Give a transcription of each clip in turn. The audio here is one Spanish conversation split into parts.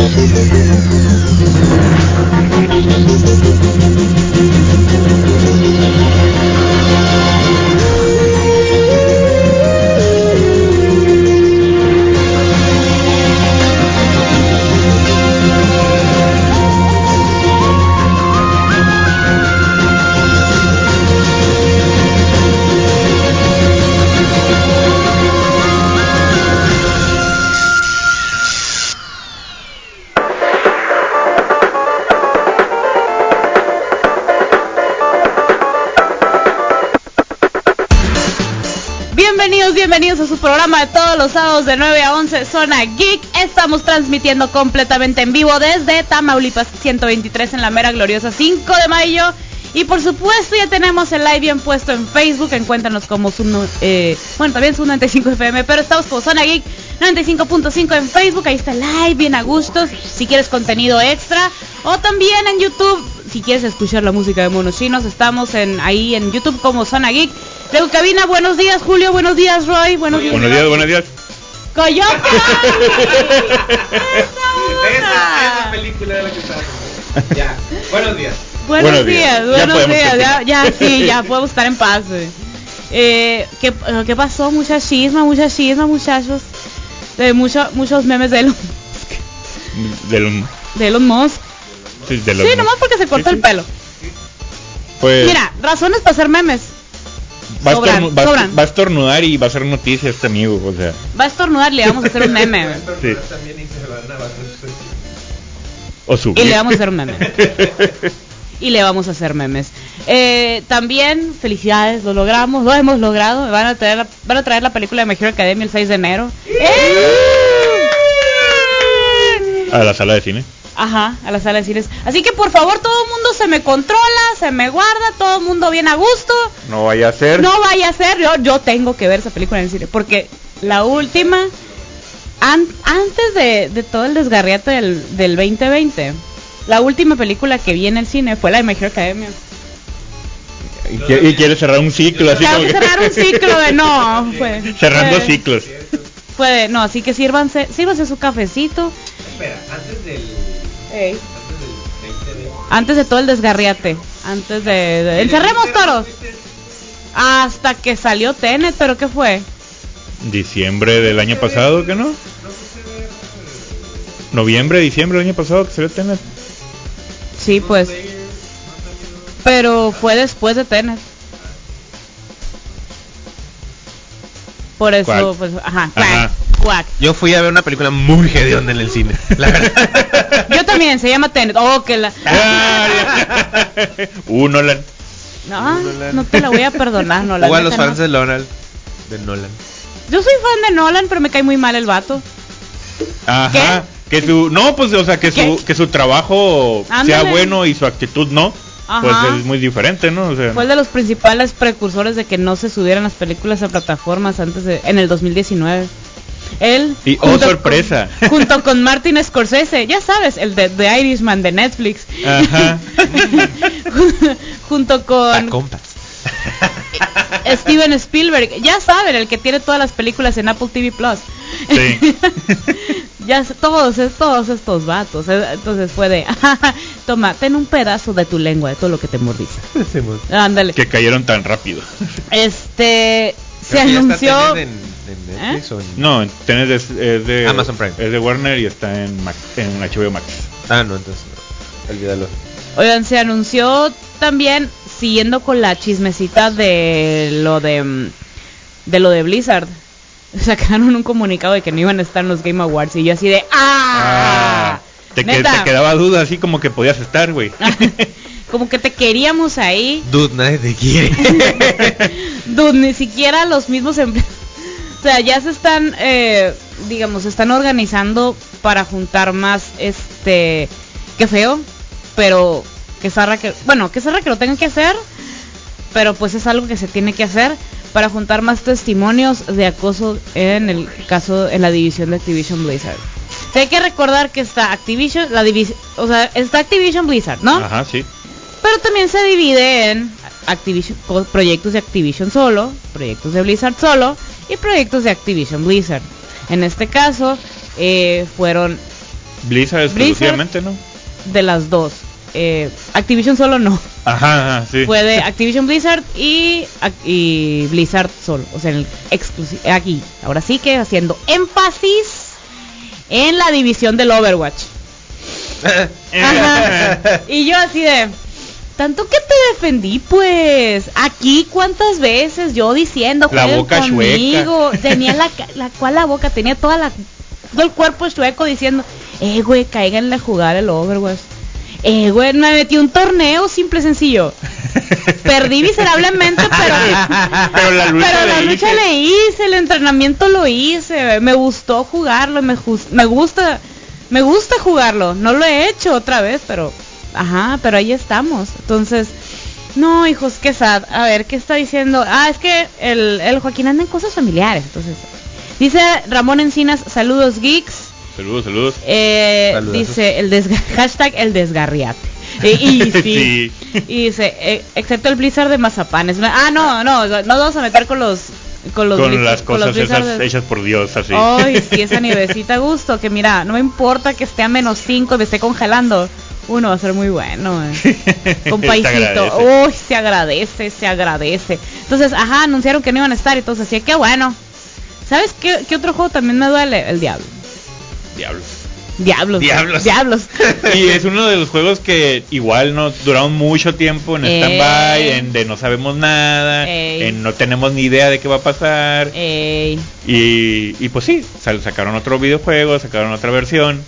Música los sábados de 9 a 11, Zona Geek. Estamos transmitiendo completamente en vivo desde Tamaulipas 123 en la mera gloriosa 5 de mayo. Y por supuesto ya tenemos el live bien puesto en Facebook, encuéntranos como su, eh, bueno, también su 95 FM, pero estamos como Zona Geek 95.5 en Facebook, ahí está el live bien a gusto, si quieres contenido extra, o también en YouTube, si quieres escuchar la música de monos chinos, estamos en ahí en YouTube como Zona Geek. Luego cabina, buenos días Julio, buenos días Roy, buenos días. Buenos días, buenos días. ¡Coyote! Esa, esa película de la que hablando. Ya. Buenos días. Buenos, Buenos días, buenos días, ya, ya, sí, ya podemos estar en paz. Eh, ¿qué, eh, ¿Qué pasó? Mucha chisma, mucha chisma, muchachos. De mucho, muchos memes de Elon, De los, de Elon Musk. sí, de Sí, nomás porque se cortó Sí, el pelo. Pues, Mira, razones para hacer memes. Va, a sobran, va a- sobran. va a estornudar y va a hacer noticia este amigo, o sea. Va a estornudar, le vamos a hacer un meme. Sí. O su. Y le vamos a hacer un meme. Y le vamos a hacer memes. Eh, también, felicidades, lo logramos, lo hemos logrado. Van a traer la, van a traer la película de Mejor Academia el 6 de enero. ¡Eh! A la sala de cine. Ajá, a la sala de cines. Así que por favor, todo el mundo se me controla, se me guarda, todo el mundo bien a gusto. No vaya a ser. No vaya a ser, yo, yo tengo que ver esa película en el cine. Porque la última, an- antes de, de todo el desgarriate del, del 2020, la última película que vi en el cine fue la de Mejor Academia. Y, qui- y quiere cerrar un ciclo así como que cerrar un ciclo de no. Fue, Cerrando ciclos. Fue de, no, así que sírvanse, sírvanse su cafecito. Espera, antes del. Ey. Antes del 20 Antes de todo el desgarriate. Antes de... de- ¡Encerremos toros! Hasta que salió Tenet, pero ¿qué fue? Diciembre del año pasado, ¿que no? Noviembre, diciembre del año pasado que ve Tenet. Sí, pues. Pero fue después de Tenet. Por eso, pues, ajá, Ajá. Cuac. Yo fui a ver una película muy hedionda en el cine. La verdad. Yo también, se llama Tenet. Oh, que la... Uh, Nolan. No, Nolan. no te la voy a perdonar, no la O a los fans no. de Nolan. De Nolan. Yo soy fan de Nolan, pero me cae muy mal el vato. Ajá. Que su, no, pues, o sea, que ¿Qué? su, que su trabajo sea bueno y su actitud no, pues es muy diferente, ¿no? O sea, Fue el de los principales precursores de que no se subieran las películas a plataformas antes de, en el 2019. Él Y, oh, junto sorpresa. con- junto con Martin Scorsese, ya sabes, el de The Irishman de Netflix. Ajá. junto con compas. Steven Spielberg, ya saben, el que tiene todas las películas en Apple TV Plus. Sí. ya todos, es- todos estos vatos. eh, Entonces fue de, toma, ten un pedazo de tu lengua, de todo lo que te mordiste. Ándale. que cayeron tan rápido. Este se Creo anunció Tenet en, en Netflix o en- No, Tenet es, es de Amazon Prime. Es de Warner y está en, Max- en HBO Max. Ah, no, entonces. no. Olvídalo. Oigan, se anunció también siguiendo con la chismecita de lo de mm, de lo de Blizzard. Sacaron un comunicado de que no iban a estar en los Game Awards y yo así de ¡ah! te, que- te quedaba duda así como que podías estar, güey. Como que te queríamos ahí. Dude, nadie te quiere. Dude, ni siquiera los mismos empleados. O sea, ya se están, eh, digamos, se están organizando para juntar más, este, qué feo, pero que zarra que, bueno, que zarra que lo tengan que hacer, pero pues es algo que se tiene que hacer para juntar más testimonios de acoso en el caso, en la división de Activision Blizzard. O sea, hay que recordar que está Activision, la división, o sea, está Activision Blizzard, ¿no? Ajá, sí. Pero también se divide en Activision, proyectos de Activision solo, proyectos de Blizzard solo y proyectos de Activision Blizzard. En este caso eh, fueron Blizzard exclusivamente, ¿no? De las dos. Eh, Activision solo no. Ajá, ajá, sí. Fue de Activision Blizzard y, y Blizzard solo. O sea, en el aquí. Ahora sí que haciendo énfasis en la división del Overwatch. Ajá. Y yo así de, tanto que te defendí, pues, aquí cuántas veces yo diciendo, La boca conmigo, tenía la, la cual la boca, tenía toda la, todo el cuerpo chueco diciendo, eh, güey, cáiganle a jugar el Overwatch. Eh, güey, me metí un torneo simple y sencillo. Perdí miserablemente, pero, Pero la lucha pero le la hice. lucha le hice, el entrenamiento lo hice, me gustó jugarlo, me, me gusta, me gusta jugarlo. No lo he hecho otra vez, pero, ajá, pero ahí estamos. Entonces, no, hijos, qué sad. A ver, ¿qué está diciendo? Ah, es que el, el Joaquín anda en cosas familiares, entonces. Dice Ramón Encinas, saludos geeks. Saludos, saludos. Eh, dice el desga- hashtag el desgarriate. Eh, y sí, Sí. y dice, eh, excepto el Blizzard de Mazapanes. Ah, no, no, no vamos a meter con los con los Con las con los cosas esas Blizzard de- hechas por Dios, así. Ay, sí, esa nievecita a gusto, que mira, no me importa que esté a menos 5 y me esté congelando. Uno va a ser muy bueno, eh. Con Se paisito. agradece. Uy, se agradece, se agradece. Entonces, ajá, anunciaron que no iban a estar y entonces así, qué bueno. ¿Sabes qué, qué otro juego también me duele? El Diablo. Diablos. Diablos. Diablos. Diablos. Y es uno de los juegos que igual nos duraron mucho tiempo en Ey. stand-by, en de no sabemos nada, Ey. en no tenemos ni idea de qué va a pasar. Ey. Y, y pues sí, sacaron otro videojuego, sacaron otra versión.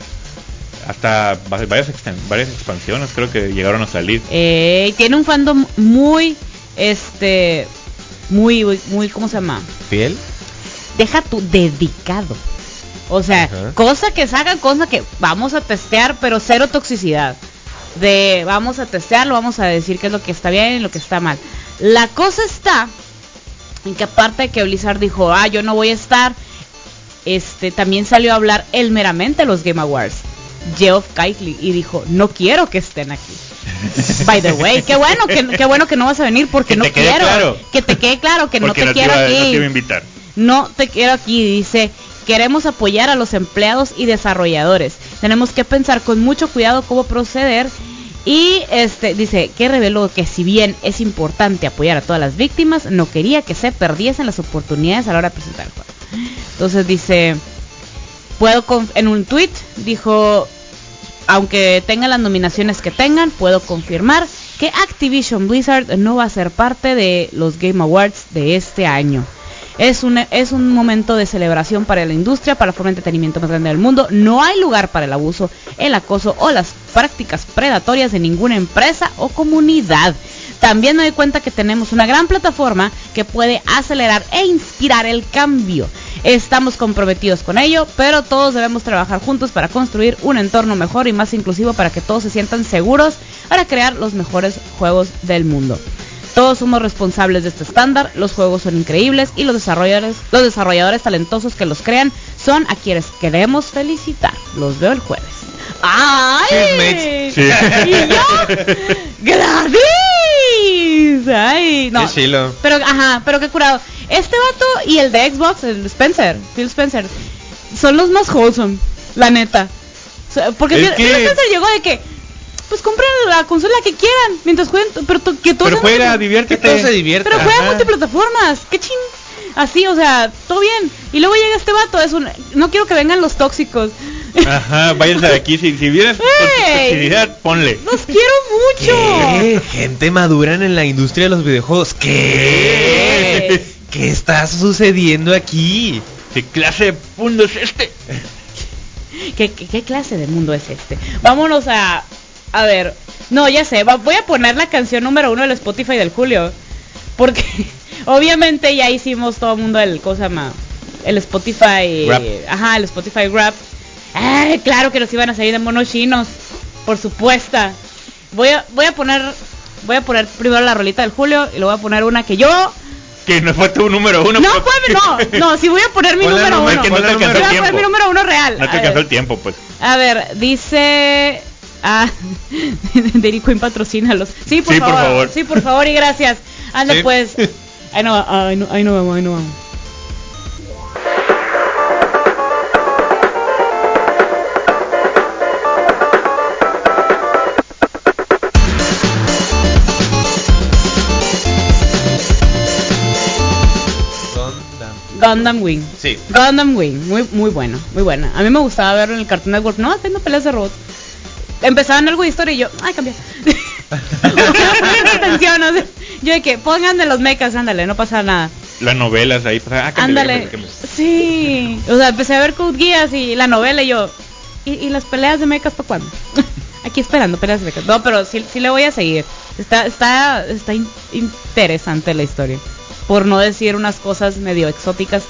Hasta va- varias, varias expansiones creo que llegaron a salir. Ey, tiene un fandom muy, este, muy, muy, ¿cómo se llama? ¿Fiel? Deja tu dedicado. O sea, Ajá. cosa que sacan, cosa que vamos a testear, pero cero toxicidad. De vamos a testearlo, vamos a decir qué es lo que está bien y lo que está mal. La cosa está en que aparte de que Blizzard dijo, ah, yo no voy a estar, este también salió a hablar él meramente a los Game Awards. Geoff Keighley y dijo, no quiero que estén aquí. By the way, qué bueno que qué bueno que no vas a venir porque Que no quiero. claro. Que te quede claro que no te quiero iba- aquí no te iba a invitar. no te quiero aquí, dice, queremos apoyar a los empleados y desarrolladores. Tenemos que pensar con mucho cuidado cómo proceder. Y este dice que reveló que si bien es importante apoyar a todas las víctimas, no quería que se perdiesen las oportunidades a la hora de presentar el juego. Entonces dice, puedo en un tweet dijo, aunque tengan las nominaciones que tengan, puedo confirmar que Activision Blizzard no va a ser parte de los Game Awards de este año. Es un, es un momento de celebración para la industria, para la forma de entretenimiento más grande del mundo. No hay lugar para el abuso, el acoso o las prácticas predatorias de ninguna empresa o comunidad. También me doy cuenta que tenemos una gran plataforma que puede acelerar e inspirar el cambio. Estamos comprometidos con ello, pero todos debemos trabajar juntos para construir un entorno mejor y más inclusivo para que todos se sientan seguros para crear los mejores juegos del mundo. Todos somos responsables de este estándar, los juegos son increíbles y los desarrolladores, los desarrolladores talentosos que los crean son a quienes queremos felicitar. Los veo el jueves. ¡Ay! Sí. Y yo, ¡Gladys! ¡Ay! No. Qué chilo. Pero, ajá, pero qué curado. Este vato y el de Xbox, el Spencer, Phil Spencer, son los más wholesome, la neta. Porque Es Phil, que- Phil Spencer llegó de que, pues compren la consola que quieran, mientras jueguen, pero to- que todos Pero juega, Que diviértete. todos se diviertan. pero juega Ajá. multiplataformas, qué ching. Así, o sea, todo bien. Y luego llega este vato, es un, no quiero que vengan los tóxicos. Ajá, váyanse de aquí. Si, si vienes con Ey. toxicidad, ponle. Los quiero mucho. ¿Qué? Gente madura en la industria de los videojuegos. ¿Qué? ¿Qué está sucediendo aquí? ¿Qué clase de mundo es este? ¿Qué, qué, qué clase de mundo es este? Vámonos a... A ver, no, ya sé, va- voy a poner la canción número uno del Spotify del Julio. Porque obviamente ya hicimos todo el mundo el, ¿cómo se llama? El Spotify... Rap. Ajá, el Spotify Rap. Ay, claro que nos iban a salir de monos chinos. Por supuesto. Voy a, voy a poner... Voy a poner primero la rolita del Julio y luego voy a poner una que yo... Que no fue tu número uno. No, pues. pues, no, no, si voy a poner mi número uno. que no te Voy a poner mi número uno real. No A te alcanzó ver. el tiempo, pues. A ver, dice. Ah, Dairy Queen patrocínalos. Sí, por Sí, por favor. favor. Sí, por favor y gracias. Anda, Sí. pues. Ah, ahí no, ahí no, ahí no vamos, ahí no vamos. Gundam Wing. Sí. Gundam Wing. Muy, muy bueno, muy buena. A mí me gustaba verlo en el Cartoon Network. No, haciendo peleas de robots. Empezaban algo de historia y yo, ay, cambié. atención, o sea, yo de que pongan de los mechas, ándale, no pasa nada. Las novelas ahí. pues, ah, cámbiale, Ándale. cámbiale, cámbiale. Sí. O sea, empecé a ver Code Geass y la novela y yo. ¿Y, y las peleas de mechas para cuándo? Aquí esperando peleas de mechas. No, pero sí, sí le voy a seguir. Está, está, está in- interesante la historia. Por no decir unas cosas medio exóticas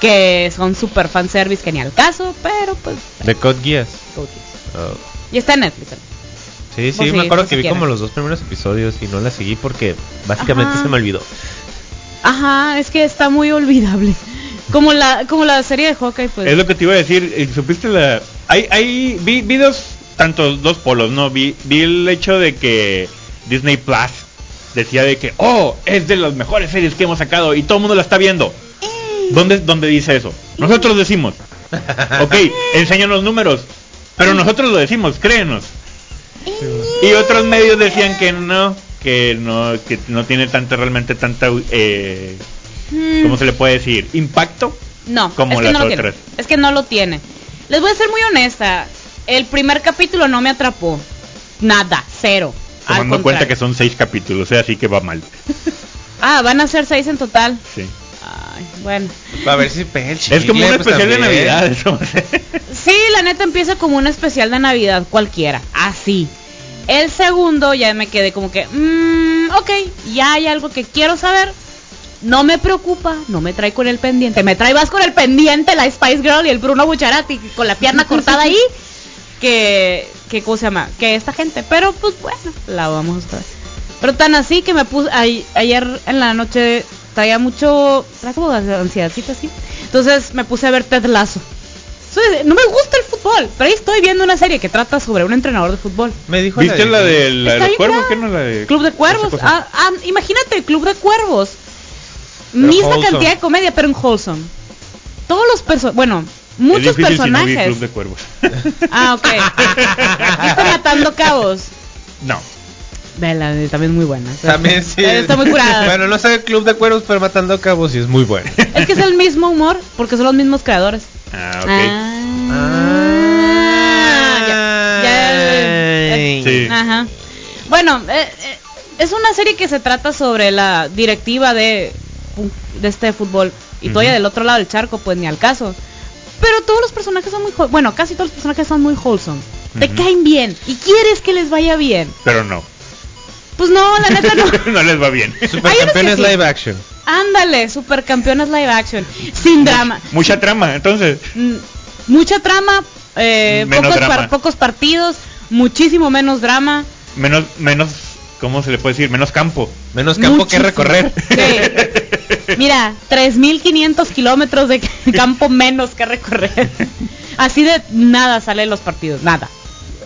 que son super fanservice que ni al caso, pero pues. De Code Geass. Code Geass. Oh. Y está en Netflix. Sí, sí, me acuerdo que vi como los dos primeros episodios y no la seguí porque básicamente Ajá. se me olvidó. Ajá, es que está muy olvidable. Como la, como la serie de Hawkeye, pues. Es lo que te iba a decir. eh, ¿Supiste la.? Hay, hay. Vi, vi dos. Tantos dos polos, ¿no? Vi, vi el hecho de que Disney Plus decía de que. Oh, es de las mejores series que hemos sacado y todo el mundo la está viendo. ¿Dónde, ¿Dónde dice eso? Nosotros decimos. Ok, enséñanos números. Pero nosotros lo decimos, créenos. Y otros medios decían que no, que no, que no tiene tanta realmente tanta, eh, Mm. ¿cómo se le puede decir? Impacto. No, Como es que las no lo tiene. otras. Es que no lo tiene. Les voy a ser muy honesta. El primer capítulo no me atrapó. Nada, cero. Tomando en cuenta que son seis capítulos, o sea, así que va mal. Ah, van a ser seis en total. Sí. Ay, bueno. A ver si pega el Es como un pues, especial de. Navidad. Eso. Sí, la neta empieza como un especial de Navidad cualquiera. Así. El segundo ya me quedé como que, mmm, ok, ya hay algo que quiero saber. No me preocupa, no me trae con el pendiente. Me trae más con el pendiente la Spice Girl y el Bruno Bucharati con la pierna cortada ahí. Que, que, ¿cómo se llama? Que esta gente. Pero pues bueno, la vamos a ver. Pero tan así que me puse, ay- ayer en la noche traía mucho, traía como ansiedadcita así. Entonces me puse a ver Ted Lasso. Soy- No me gusta el fútbol, pero ahí estoy viendo una serie que trata sobre un entrenador de fútbol. Me dijo ¿Viste la de, la de Está los bien cuervos? ¿Qué no la de Club de Cuervos. Ah, ah, imagínate, el Club de Cuervos. Pero Misma wholesome. cantidad de comedia, pero en wholesome. Todos los personajes, bueno, muchos difícil si no vi personajes. Club de Cuervos. Ah, ok. ¿Viste Matando Cabos? no. Vela, también es muy buena. Está- También sí. Está muy curada. bueno, no sé el club de cuervos, pero matando cabos y es muy bueno. Es que es el mismo humor, porque son los mismos creadores. Ah, ok. Ah, ya- ya- Ay. Sí. Ajá. Bueno, eh, eh, es una serie que se trata sobre la directiva de, de este fútbol. Y todavía del otro lado del charco, pues ni al caso. Pero todos los personajes son muy... Bueno, casi todos los personajes son muy wholesome. Te caen bien. Y quieres que les vaya bien. Pero no. Pues no, la neta no. no les va bien. Supercampeones Hay unos que sí. live action. Ándale, supercampeones live action. Sin drama. Mucha trama, entonces. Mm, mucha trama, eh, Menos pocos, drama. par- pocos partidos, muchísimo menos drama. Menos, menos, ¿cómo se le puede decir? Menos campo. Menos campo que recorrer. Sí. Mira, 3.500 kilómetros de campo menos que recorrer. Así de nada salen los partidos, nada.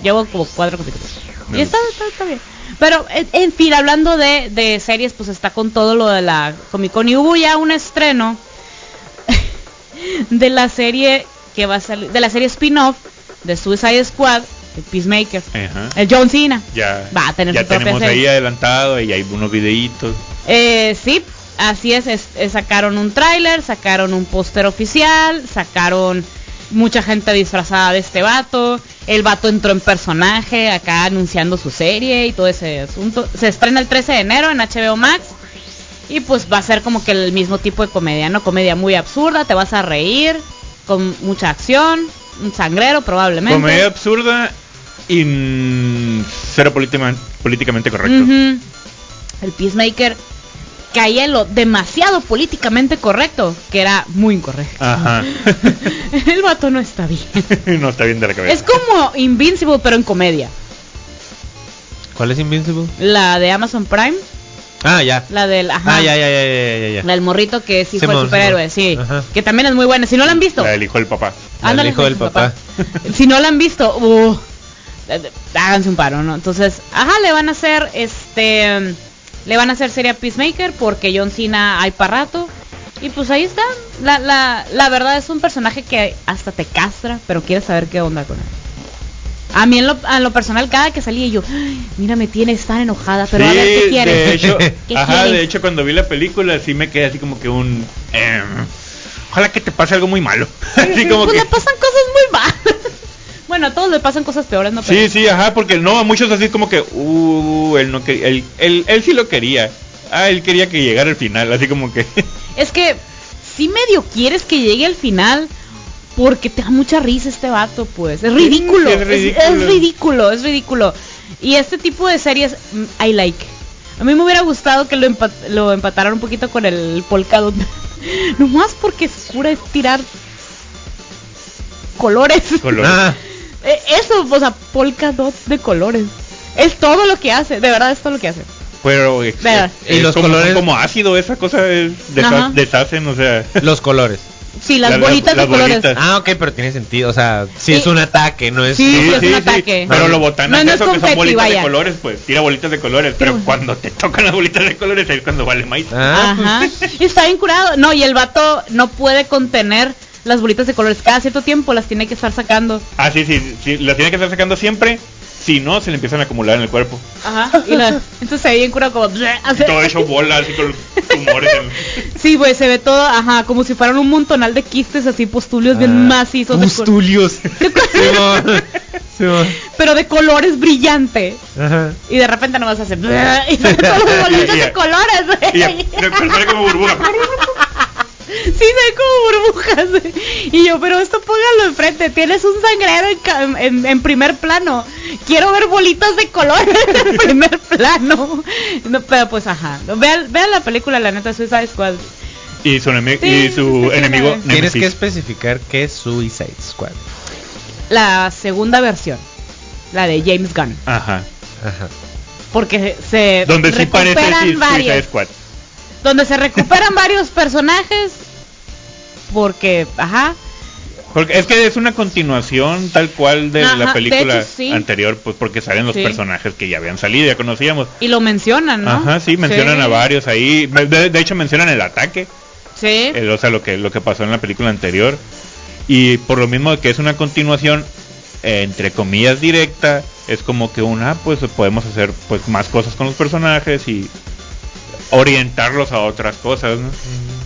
Llevo como cuatro capítulos. Y está, está bien. Pero, en, en fin, hablando de, de series, pues está con todo lo de la Comic Con. Y hubo ya un estreno de la serie que va a salir, de la serie spin-off de Suicide Squad, el Peacemaker. Ajá. El John Cena. Ya, Va a tener ya su tenemos serie. ahí adelantado y hay unos videitos. Eh, sí, así es, es- es- sacaron un tráiler, sacaron un póster oficial, sacaron mucha gente disfrazada de este vato, el vato entró en personaje acá anunciando su serie y todo ese asunto. Se estrena el 13 de enero en HBO Max y pues va a ser como que el mismo tipo de comedia, ¿no? Comedia muy absurda, te vas a reír, con mucha acción, un sangrero probablemente. Comedia absurda y mm, cero políticamente, correcto. El Peacemaker caía en lo demasiado políticamente correcto, que era muy incorrecto. Ajá. El vato no está bien. no está bien de la cabeza. Es como Invincible, pero en comedia. ¿Cuál es Invincible? La de Amazon Prime, Ah, ya. la del, ajá, Ah, ya, ya, ya, ya, ya, la del morrito que es hijo del superhéroe, Simón. sí. Ajá. Que también es muy buena. Si no la han visto, La del hijo del papá. La del ándale, hijo del papá. si no la han visto, uh, háganse un paro, ¿no? Entonces, ajá, le van a hacer, este, le van a hacer serie a Peacemaker porque John Cena hay para rato. Y pues ahí está. La, la, la verdad es un personaje que hasta te castra, pero quieres saber qué onda con él. A mí en lo, a lo personal, cada que salía yo, "Ay, mira, me tienes tan enojada, pero a ver qué quieres. de hecho, ¿Qué ajá, quieres? de hecho cuando vi la película sí me quedé así como que un em, ojalá que te pase algo muy malo. Así como pues que... le pasan cosas muy malas. Bueno, a todos le pasan cosas peores, ¿no? Sí, Pero- sí, ajá, porque no, a muchos así como que, uh, él no quería, él, él, él sí lo quería. Ah, él quería que llegara al final, así como que... Es que sí medio quieres que llegue al final porque te da mucha risa este vato, pues. Es ridículo. es es, ridículo. es ridículo, es ridículo. Y este tipo de series, mm, I like. A mí me hubiera gustado que lo, empa- lo empataran un poquito con el Polka Dot. Nomás porque es tirar colores. colores. Ah, Eso, o sea, Polka Dot de colores. Es todo lo que hace, de verdad es todo lo que hace. Pero eh, eh, Y los como, colores- como ácido, esa cosa es desha- Ajá. deshacen, o sea... los colores. Sí, las Las- bolitas las de colores. bolitas. Ah, ok, pero tiene sentido. O sea, si Sí. es un ataque, no es. Sí, Sí, es sí, un sí, ataque. Pero lo botan No, es no es eso, que son bolitas vaya. de colores, pues tira bolitas de colores, pero Pero- cuando te tocan las bolitas de colores es cuando vale maíz. Ah, Ajá. Y está bien curado. No, y el vato no puede contener las bolitas de colores. Cada cierto tiempo las tiene que estar sacando. Ah, sí, sí, sí, las tiene que estar sacando siempre, si no, se le empiezan a acumular en el cuerpo. Ajá. Y la- entonces se ve bien curado como... Y todo hecho bola, así con tumores. en- Sí, güey, se ve todo, ajá, como si fueran un montonal de quistes así, postulios bien Ah, macizos. de Pustulios. Simón. Simón. pero de colores brillante. Ajá. Y de repente nomás hace... Y todas las bolitas de colores, güey. Y como burbuja. Sí, se ve como burbujas. Y yo, pero esto póngalo enfrente. Tienes un sangrero en, en- en primer plano. Quiero ver bolitas de colores en primer plano. No, pero pues, ajá. Vean, vean la película, la neta, Suicide Squad. Y su, enemi- Sí, y su enemigo. Tienes que especificar qué es Suicide Squad. La segunda versión. La de James Gunn. Ajá. Ajá. Porque se Donde sí parece recuperan sí, Suicide varios. Squad. Donde se recuperan varios personajes. Porque, ajá. Porque es que es una continuación tal cual de Ajá, la de película hecho, sí. anterior, pues porque salen los Sí. personajes que ya habían salido, ya conocíamos. Y lo mencionan, ¿no? Ajá, sí, mencionan a varios ahí. De, de hecho mencionan el ataque, Sí. el- o sea, lo que lo que pasó en la película anterior. Y por lo mismo que es una continuación eh, entre comillas directa, es como que una pues podemos hacer pues más cosas con los personajes y orientarlos a otras cosas, ¿no?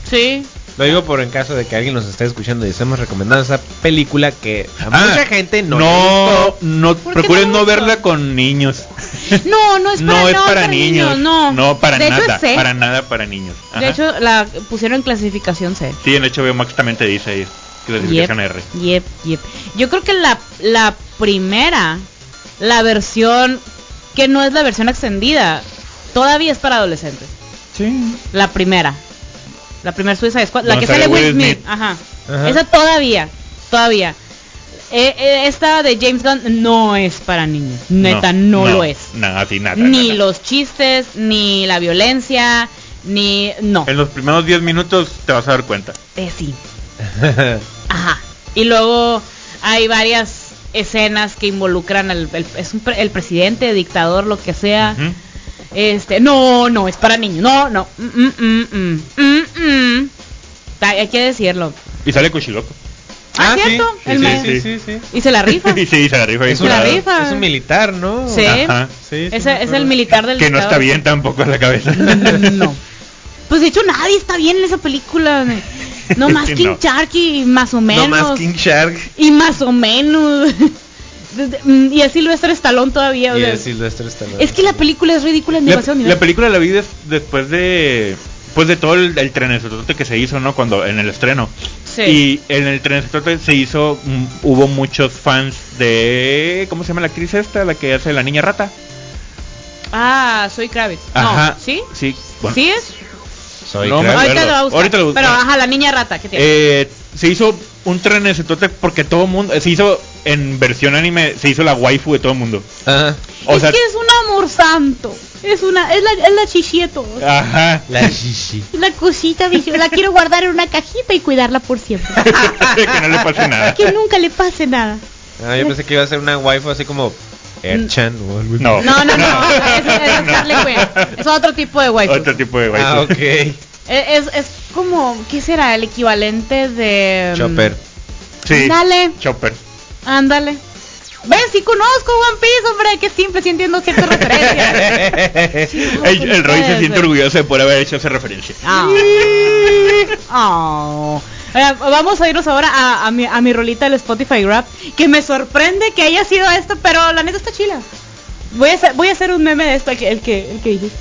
Sí. Lo digo por en caso de que alguien nos esté escuchando y estemos recomendando esa película que a Ah, mucha gente no, no, no, ¿Por qué procuren no verla con niños. No, no es para, no es para, niños, no. no para de nada, hecho, es C. para nada para niños. De hecho, la pusieron en clasificación C. sí, en HBO Max también te dice ahí, clasificación R. Yep, yep. Yo creo que la, la primera, la versión que no es la versión extendida, todavía es para adolescentes. Sí. La primera. La primera Suicide Squad, la que sale Will Smith. Smith. Ajá. Ajá. Esa todavía, todavía. Eh, eh, esta de James Gunn no es para niños. Neta, no, lo es. Nada, sí, nada. ni nada. los chistes, ni la violencia, ni... No. En los primeros 10 minutos te vas a dar cuenta. Eh, sí. Ajá. Y luego hay varias escenas que involucran al el, es un pre- el presidente, dictador, lo que sea. Ujú. Este, no, no, es para niños. No, no. Mm, mm, mm, mm, mm, mm. Hay que decirlo. Y sale Cuchiloco. Ah, ¿cierto? sí, El sí, me- sí. sí, sí. Y se la rifa. y sí, se la rifa Es, Se la curado. un- rifa. es un militar, ¿no? Sí. Ajá. Sí, es el militar del Que no está bien tampoco en la cabeza. No. Pues de hecho nadie está bien en esa película. No más No. King Sharky, más o menos. No más King Shark. Y más o menos. De- de- mm, y es Silvestre Stallone todavía. Y el Sylvester Stallone. es que la película es ridícula en La, demasiado nivel. la película la vi des- después de pues de todo el, el trenesotote que se hizo, ¿no? Cuando en el estreno. Sí. Y en el trenesotote se hizo mm, hubo muchos fans de ¿cómo se llama la actriz esta, la que hace la niña rata? Ah, soy Kravitz. Ajá. No, ¿Sí? Sí. Bueno. ¿Sí es? Soy No, me Ahorita lo buscar. Ahorita. Pero ajá, la niña rata, ¿qué tiene? Eh, se hizo un trenesotote porque todo mundo se hizo en versión anime, se hizo la waifu de todo el mundo. Ajá. O es sea, que es un amor santo. Es una, es la, es la chichieto. ajá. La shishi. La cosita, dije, la quiero guardar en una cajita y cuidarla por siempre. que no le pase nada. que nunca le pase nada. Ah, yo pensé que iba a ser una waifu así como Erchan o algo. No. No, no, no. Es otro tipo de waifu. Otro tipo de waifu. Ah, ok. Es, es, es como, ¿qué será? El equivalente de... mm, Chopper. Sí. Dale, Chopper. ándale. Ven, sí conozco One Piece, hombre, que simple, sí entiendo ciertas referencias. El, el Roy se siente güey. orgulloso de por haber hecho esa referencia. Ah. Oh. Vamos a irnos ahora a, a mi, a mi rolita del Spotify Rap, que me sorprende que haya sido esto, pero la neta está chila. Voy a hacer, voy a hacer un meme de esto, el que, el que, el que dijiste.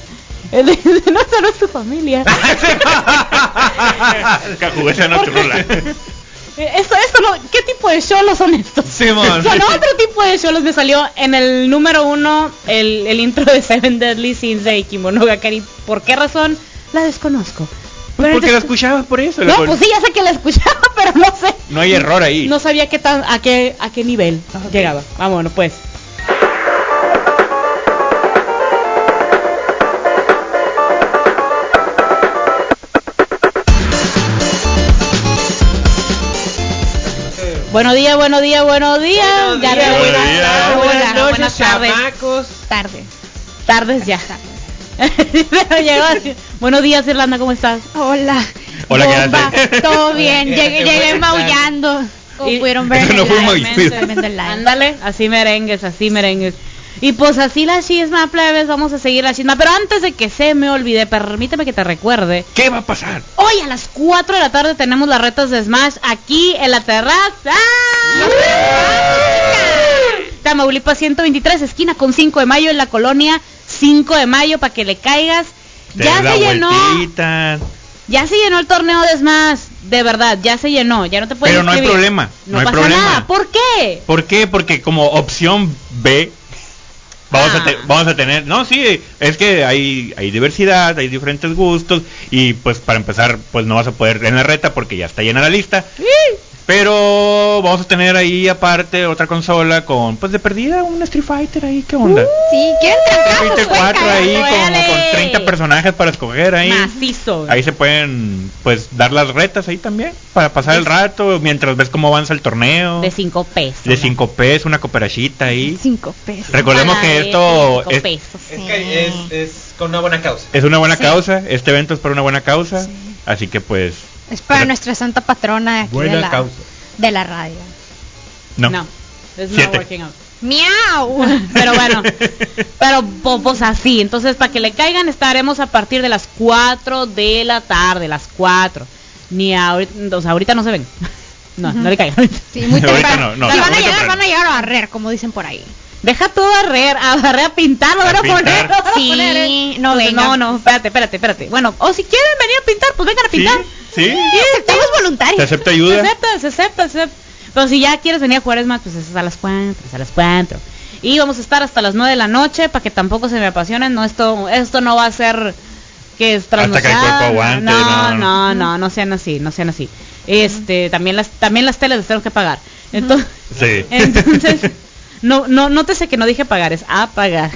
El de, no, esta no es tu familia. Cajuguesa no Esto, esto no, ¿qué tipo de cholos son estos? Simón. Son otro tipo de cholos. Me salió en el número uno el, el intro de Seven Deadly Sins de Kimonogatari. ¿Por qué razón? La desconozco. Pero porque la escuchabas por eso. No, pues sí, ya sé que la escuchaba, pero no sé. No hay error ahí. No sabía qué tan, a qué, a qué nivel llegaba. Vámonos, pues. Buenos días, buenos días, buenos días. Buenos Ya días, buenos días. Hola, Buenas noches, buenas tardes. chamacos. Tarde. Tardes ya. Pero llegó así. Buenos días, Irlanda, ¿cómo estás? Hola. Hola, ¿qué haces? Todo bien. Llegué, llegué maullando. Como Y- pudieron ver. No fue. Ándale, así merengues, así merengues. Y pues así la chisma, plebes, vamos a seguir la chisma. Pero antes de que se me olvide, permíteme que te recuerde. ¿Qué va a pasar? Hoy a las 4 de la tarde tenemos las retas de Smash aquí en la terraza. Tamaulipas 123, esquina con 5 de mayo en la colonia 5 de mayo para que le caigas. Te Ya se llenó. vueltita. Ya se llenó el torneo de Smash. De verdad, ya se llenó. Ya no te puedes Pero no hay problema, no hay pasa problema. nada. ¿Por qué? ¿Por qué? Porque como opción B vamos Ah. a te- vamos a tener, no, sí, es que hay hay diversidad, hay diferentes gustos y pues para empezar pues no vas a poder en la reta porque ya está llena la lista. Pero vamos a tener ahí aparte otra consola con pues de perdida un Street Fighter ahí, ¿qué onda? Sí, ¿quieren trancazos? 24 ahí como órale. con 30 personajes para escoger ahí. Macizo. Ahí se pueden pues dar las retas ahí también para pasar el rato mientras ves cómo avanza el torneo. De 5 pesos. De 5 pesos, una cooperachita ahí. Cinco pesos. Recordemos Para que esto cinco es, pesos. Es, que es, es con una buena causa. es una buena Sí. causa, este evento es para una buena causa, Sí. así que pues Es para Pero- nuestra santa patrona de aquí Buena de la, causa. de la radio. no. No. It's not Siete. working out. ¡Miau! Pero bueno, pero po- pues así. Entonces, para que le caigan, estaremos a partir de las 4 de la tarde, las 4. Ni ahorita, o sea, ahorita no se ven. No, no le caigan. Sí, muy temprano. no, van a llegar, temprano. van a llegar a barrer, como dicen por ahí. Deja todo a barrer, a barrer, a pintar, lo A van a pintar. poner. a Sí, poner, ¿eh? no Entonces. No, no, espérate, espérate, espérate. Bueno, o si quieren venir a pintar, pues vengan a Sí, sí. Aceptamos voluntarios. Se acepta Se ayuda. acepta, se acepta, se acepta. Pero si ya quieres venir a jugar Smash, pues es a las 4, es a las 4. Y vamos a estar hasta las 9 de la noche para que tampoco se me apasionen. No, esto, esto no va a ser que es Hasta que el cuerpo aguante, No, no, no, no, no sean así, no sean así. Este, también las, también las teles las tenemos que pagar. Entonces, Sí. entonces, no, no, nótese que no dije pagar, es apagar.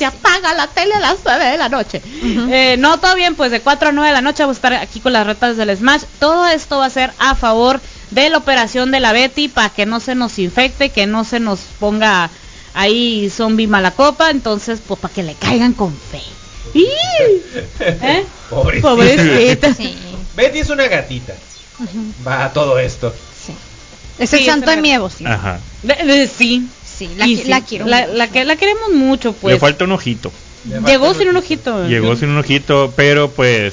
Se apaga la tele a las 9 de la noche. Eh, no, todo bien, pues de 4 a 9 de la noche vamos a estar aquí con las retas del Smash. Todo esto va a ser a favor de la operación de la Betty para que no se nos infecte, que no se nos ponga ahí zombie mala copa. Entonces, pues para que le caigan con fe. ¿Eh? Pobrecita. Pobrecita. Sí, Betty es una gatita. Va a todo esto. sí. Es el Sí, santo de. Ajá. De- de- sí. Sí, la, Y qui- sí, la quiero. La, la que la queremos mucho, pues. Le falta un ojito. Llegó sin un ojito. Llegó sin un ojito, pero pues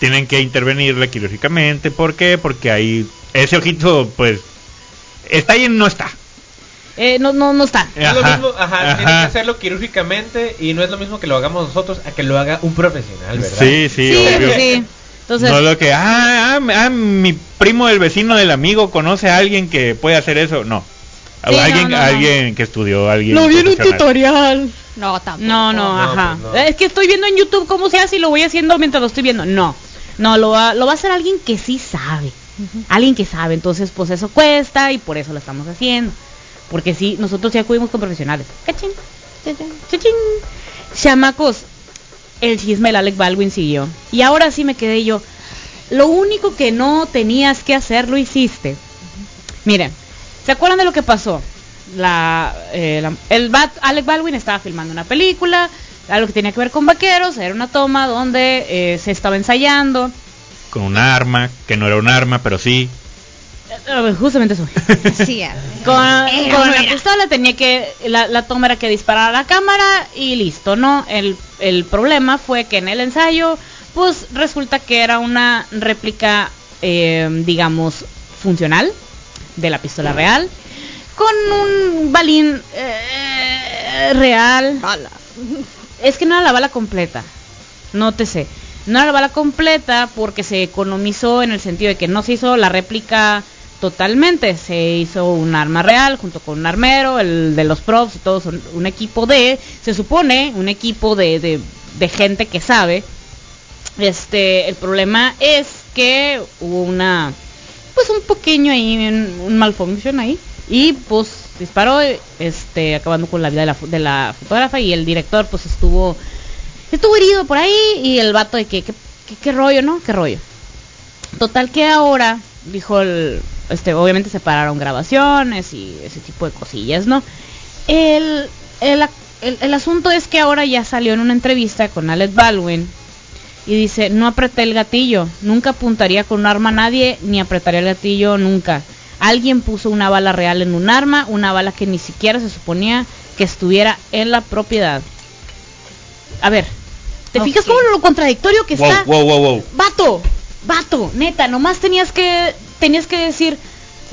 tienen que intervenirle quirúrgicamente. ¿Por qué? Porque ahí ese ojito pues está ahí y no está. Eh, no, no, no está. No es lo Ajá, mismo, ajá, ajá. tiene que hacerlo quirúrgicamente y no es lo mismo que lo hagamos nosotros a que lo haga un profesional, ¿verdad? Sí, sí, Sí, obvio. sí. Entonces, no lo que, ah, ah, ah, mi primo del vecino del amigo conoce a alguien que puede hacer eso. No. Sí, alguien, no, no, no. alguien que estudió, alguien. lo vi en un tutorial. No, tampoco. No, no, No, ajá. pues no. Es que estoy viendo en YouTube cómo se hace y lo voy haciendo mientras lo estoy viendo. No, no, lo va, lo va a hacer alguien que sí sabe. Alguien que sabe. Entonces, pues eso cuesta y por eso lo estamos haciendo. Porque sí, nosotros ya acudimos con profesionales. ¡Cachín! ¡Chachín! Chamacos, el chisme del Alec Baldwin siguió. Y ahora sí me quedé yo. Lo único que no tenías que hacer lo hiciste. Miren, ¿se acuerdan de lo que pasó? La, eh, la- el Bat- Alec Baldwin estaba filmando una película, algo que tenía que ver con vaqueros, era una toma donde eh, se estaba ensayando. Con un arma, que no era un arma, pero sí. Eh, justamente eso. Sí. Con, Eh, con la pistola tenía que, la, la toma era que disparar a la cámara y listo, ¿no? El, el problema fue que en el ensayo, pues resulta que era una réplica eh, digamos, funcional de la pistola real, con un balín eh, real. Es que no era la bala completa, nótese. No era la bala completa porque se economizó en el sentido de que no se hizo la réplica totalmente. Se hizo un arma real junto con un armero, el de los props, todos son un equipo de, se supone, un equipo de, de, de gente que sabe. Este, el problema es que hubo una, pues un pequeño ahí, un, un ahí. Y pues disparó, este, acabando con la vida de la, de la fotógrafa y el director pues estuvo, estuvo herido por ahí y el vato de que, que, que- qué rollo, ¿no? Qué rollo. Total que ahora, dijo el, este, obviamente se pararon grabaciones y ese tipo de cosillas, ¿no? El, el, el- el asunto es que ahora ya salió en una entrevista con Alec Baldwin y dice, no apreté el gatillo, nunca apuntaría con un arma a nadie, ni apretaría el gatillo nunca. Alguien puso una bala real en un arma, una bala que ni siquiera se suponía que estuviera en la propiedad. A ver, ¿te fijas cómo lo contradictorio que Wow, está? wow, wow, wow. Vato, vato, neta, nomás tenías que tenías que decir,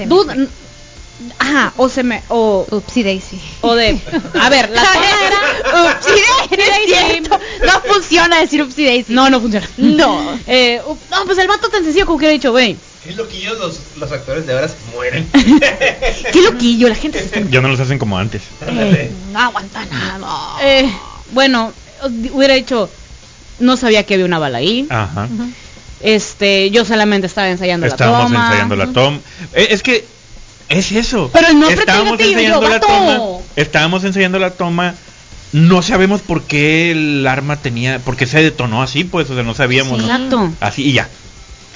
dude, ajá, o se me o Upsi Daisy. o de, a ver, la era Upsi Daisy. No funciona decir Upsi Daisy. No, no funciona. No. Eh, up- no, pues el vato tan sencillo como que hubiera dicho, güey, Qué loquillos los, los actores de ahora se mueren. qué loquillo, la gente se está Ya no los hacen como antes. Ándale. No aguanta nada. no. Eh, bueno, hubiera dicho, no sabía que había una bala ahí. Ajá. Este, yo solamente estaba ensayando Estábamos la toma. ensayando la toma. Eh, es que es eso. Pero el estábamos gatillo, ensayando yo, la toma. Estábamos ensayando la toma. No sabemos por qué el arma tenía, por qué se detonó así, pues, o sea, no sabíamos. ¿no? Exacto. Así y ya.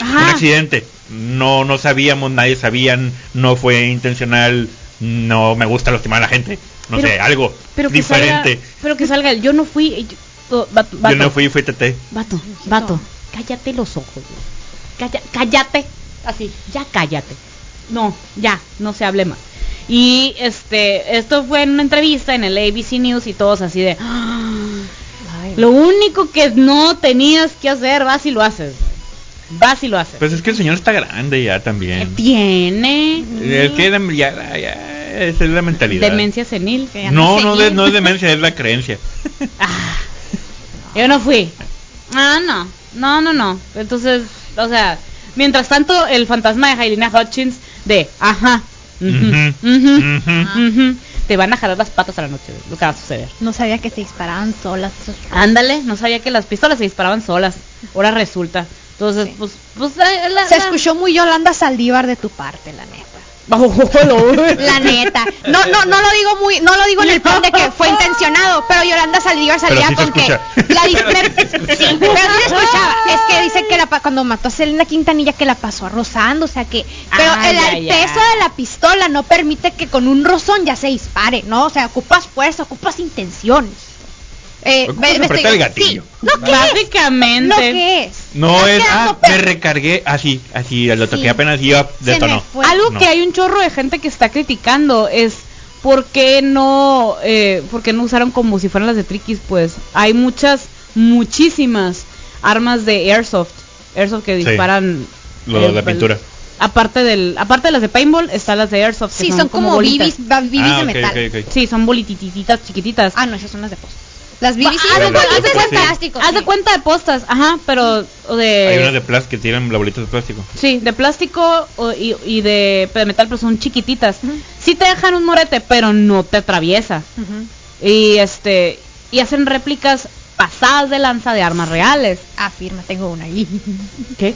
Un accidente. No, no sabíamos, nadie sabían, no fue intencional, no me gusta lastimar a la gente. No Pero- sé, algo Pero que salga, diferente. pero que salga, yo no fui, yo- oh, vato, Yo no fui, fui TT. vato, vato, cállate los ojos. Calla- cállate, así, ya cállate. No, ya, no se hable más. Y este, esto fue en una entrevista en el ABC News y todos así de, "Ah, lo único que no tenías que hacer, vas y lo haces. Vas y lo haces. Pues es que el señor está grande ya ¿Qué también. tiene? Es que ya, ya, esa es la mentalidad. Demencia senil. Que ya No, no, de- no es demencia, es la creencia. Ah, yo no fui. Ah, no. No, no, no. Entonces, o sea, mientras tanto, el fantasma de Jailina Hutchins de, ajá, te van a jalar las patas a la noche, lo que va a suceder. No sabía que se disparaban solas Ándale, no sabía que las pistolas se disparaban solas. Ahora resulta. Entonces, Sí. pues, pues, la, la- Se escuchó muy Yolanda Saldívar de tu parte, la neta. La neta. No, no, no lo digo muy, no lo digo en el plan de que fue intencionado, pero Yolanda Saldívar Pero salía sí se con que la sí, pero sí se escuchaba. Es que dice que la cuando mató a Selena Quintanilla que la pasó rozando, o sea que, pero Ay, el, peso de la pistola no permite que con un rozón ya se dispare, ¿no? O sea, ocupas fuerza, ocupas intención. Eh, apretar estoy- el gatillo. Sí. ¿No qué es? Básicamente. ¿No qué es? No es, quedando ah, me recargué así, así, lo toqué Sí. apenas y ya detonó. Algo No. que hay un chorro de gente que está criticando es por qué no, eh, por qué no usaron como si fueran las de Trikis, pues hay muchas, muchísimas armas de airsoft, airsoft que Sí. disparan. Lo eh, de pues, pintura. Aparte del, aparte de las de paintball están las de airsoft. que Sí, son como bolitas. bibis, bibis Ah, de ok, metal. ok, ok. Sí, son bolitititas chiquititas. Ah, no, esas son las de post. Las bibis sí, haz de cuenta- haz de cuenta- plástico. Haz de sí. cuenta de postas, ajá, pero o de Hay unas de plástico que tiran la bolita de plástico. Sí, de plástico o- y, y de, de metal, pero son chiquititas. Ujú. Sí te dejan un morete, pero no te atraviesa. Ujú. Y este y hacen réplicas pasadas de lanza de armas reales. Afirma, tengo una ahí. ¿Qué?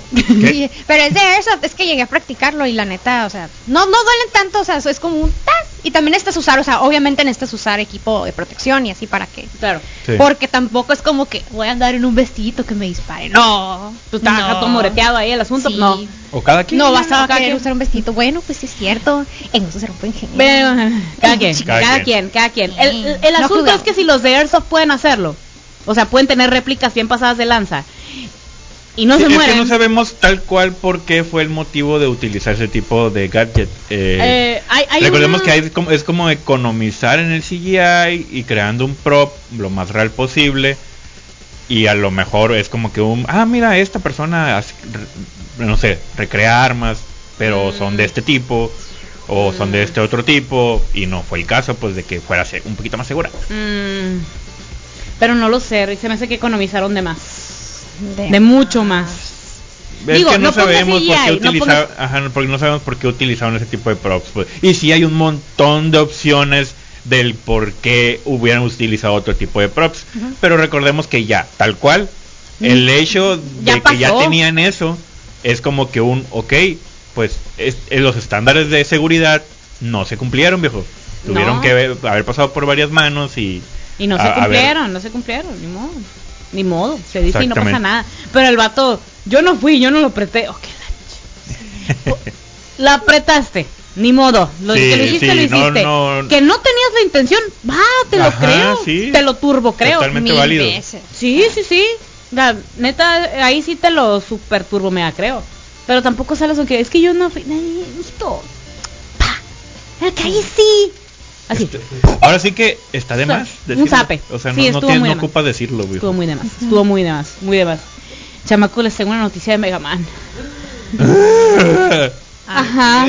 Pero es de Airsoft, es que llegué a practicarlo y la neta, o sea, no, no duelen tanto, o sea, es como un tas. Y también necesitas usar, o sea, obviamente necesitas usar equipo de protección y así para que. Claro. Sí. Porque tampoco es como que voy a andar en un vestidito que me dispare. No. Te deja no. todo moreteado ahí el asunto. Sí. No. O cada quien. No vas a cada querer quien. usar un vestidito. Bueno, pues sí es cierto. En eso será un buen ingeniero. Pero, cada quien, Cada cada, quien. quien, cada quien. El, el- el No asunto es que si los de Airsoft pueden hacerlo, o sea, pueden tener réplicas bien pasadas de lanza y no Sí, se es mueren. que no sabemos tal cual por qué fue el motivo de utilizar ese tipo de gadget. Eh, Eh, hay- hay recordemos una- que hay como- es como economizar en el CGI y creando un prop lo más real posible. y a lo mejor es como que un, ah, mira, esta persona, hace no sé, recrea armas, pero son de este tipo, o son de este otro tipo, y no fue el caso, pues, de que fuera un poquito más segura. Mm, pero no lo sé, se me hace que economizaron de más. De- De mucho más. Es Digo, que no, sabemos por qué CGI, no utilizaron, pongas- ajá, porque no sabemos por qué utilizaron ese tipo de props. pues. Y sí hay un montón de opciones del por qué hubieran utilizado otro tipo de props. Pero recordemos que ya, tal cual, el hecho de Mm. Ya que ya tenían eso es como que un, ok, pues es- los estándares de seguridad no se cumplieron, viejo. Tuvieron No. que haber, haber pasado por varias manos y... Y no a- se cumplieron, no se cumplieron, ni modo. Ni modo, se dice y no pasa nada. Pero el vato, yo no fui, yo no lo apreté. Oh, qué la La apretaste, ni modo. Lo Sí, que lo hiciste, sí, lo no, hiciste. no. Que no tenías la intención, va, te lo creo. sí. Te lo turbo creo. Totalmente mil válido. veces. Sí, sí, sí. La neta, ahí sí te lo super turbo mega creo. Pero tampoco sales que es que yo no fui. Ay, mijito. Pa. Que ahí sí. Así. Ahora sí que está de más. un zape. O sea, Sí, no, muy no de ocupas decirlo, viejo. Estuvo muy de más. Estuvo muy de más. Muy de más. Chamaco, les tengo una noticia de Mega Man. Ajá.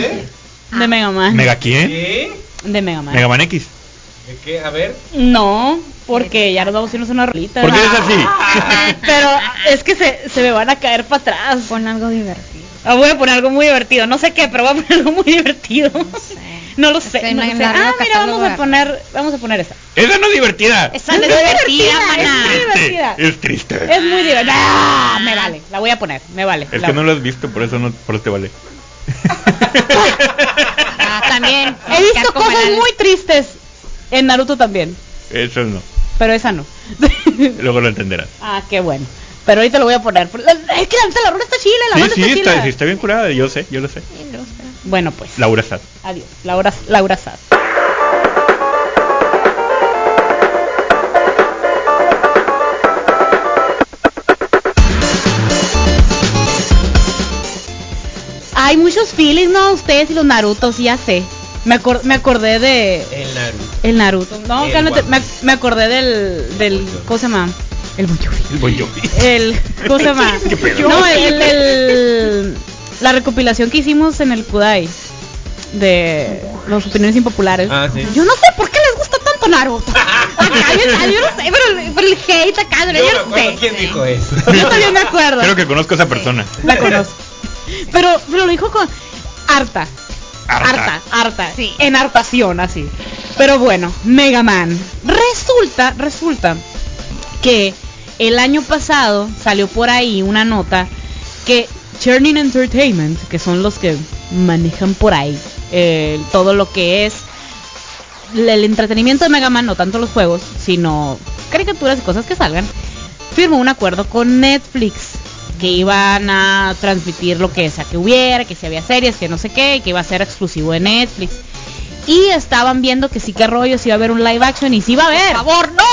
De Mega Man. ¿Mega quién? ¿Qué? De Mega Man. Mega Man X. ¿De qué? A ver. No, porque ya nos vamos a irnos a una rolita. ¿Por qué eres así? Pero es que se, se me van a caer para atrás. Pon algo divertido. Ah, voy a poner algo muy divertido. No sé qué, pero voy a poner algo muy divertido. No lo sé. No no lo sé. Ah, mira, vamos a poner, vamos a poner esta. Esa no es divertida. Esa no es muy divertida, es maná. muy divertida. Es triste. Es muy divertida. Ah, me vale. La voy a poner, me vale. Es La- que no lo has visto, por eso no, por eso te vale. Ah, también. He visto cosas muy tristes en Naruto también, Eso no. pero esa no. Luego lo entenderás. ah, qué bueno. Pero ahorita lo voy a poner. Es que la neta la rola está chila, la Sí, banda sí, está chila. está, sí, está bien curada. Yo sé, yo lo sé. Bueno, pues. Laura Sad. Adiós. Laura, Laura Sad. Hay muchos feelings, ¿no? Ustedes y los Narutos, ya sé. Me, acor- me acordé de El Naruto. el Naruto. No, El me, me acordé del, del, ¿cómo se llama? El Bon Jovi. El Bon Jovi. El, ¿cómo se llama? No, el, el- el- la recopilación que hicimos en el Kudai de las opiniones impopulares. Ah, sí. Yo no sé por qué les gusta tanto Naruto. Acá, yo, yo no sé, pero, el- pero el hate acá, yo, Yo no sé. quién dijo eso. Yo también me acuerdo. Creo que conozco a esa persona. La conozco. Pero, pero lo dijo con harta. Harta. Harta, harta. Sí. En hartación, así. Pero bueno, Mega Man. Resulta, resulta que el año pasado salió por ahí una nota que Churning Entertainment, que son los que manejan por ahí eh, todo lo que es el entretenimiento de Mega Man, no tanto los juegos, sino caricaturas y cosas que salgan, firmó un acuerdo con Netflix que iban a transmitir lo que sea que hubiera, que si había series, que no sé qué, que iba a ser exclusivo de Netflix. Y estaban viendo que sí que rollo, si iba a haber un live action y sí iba a haber. Por favor, no.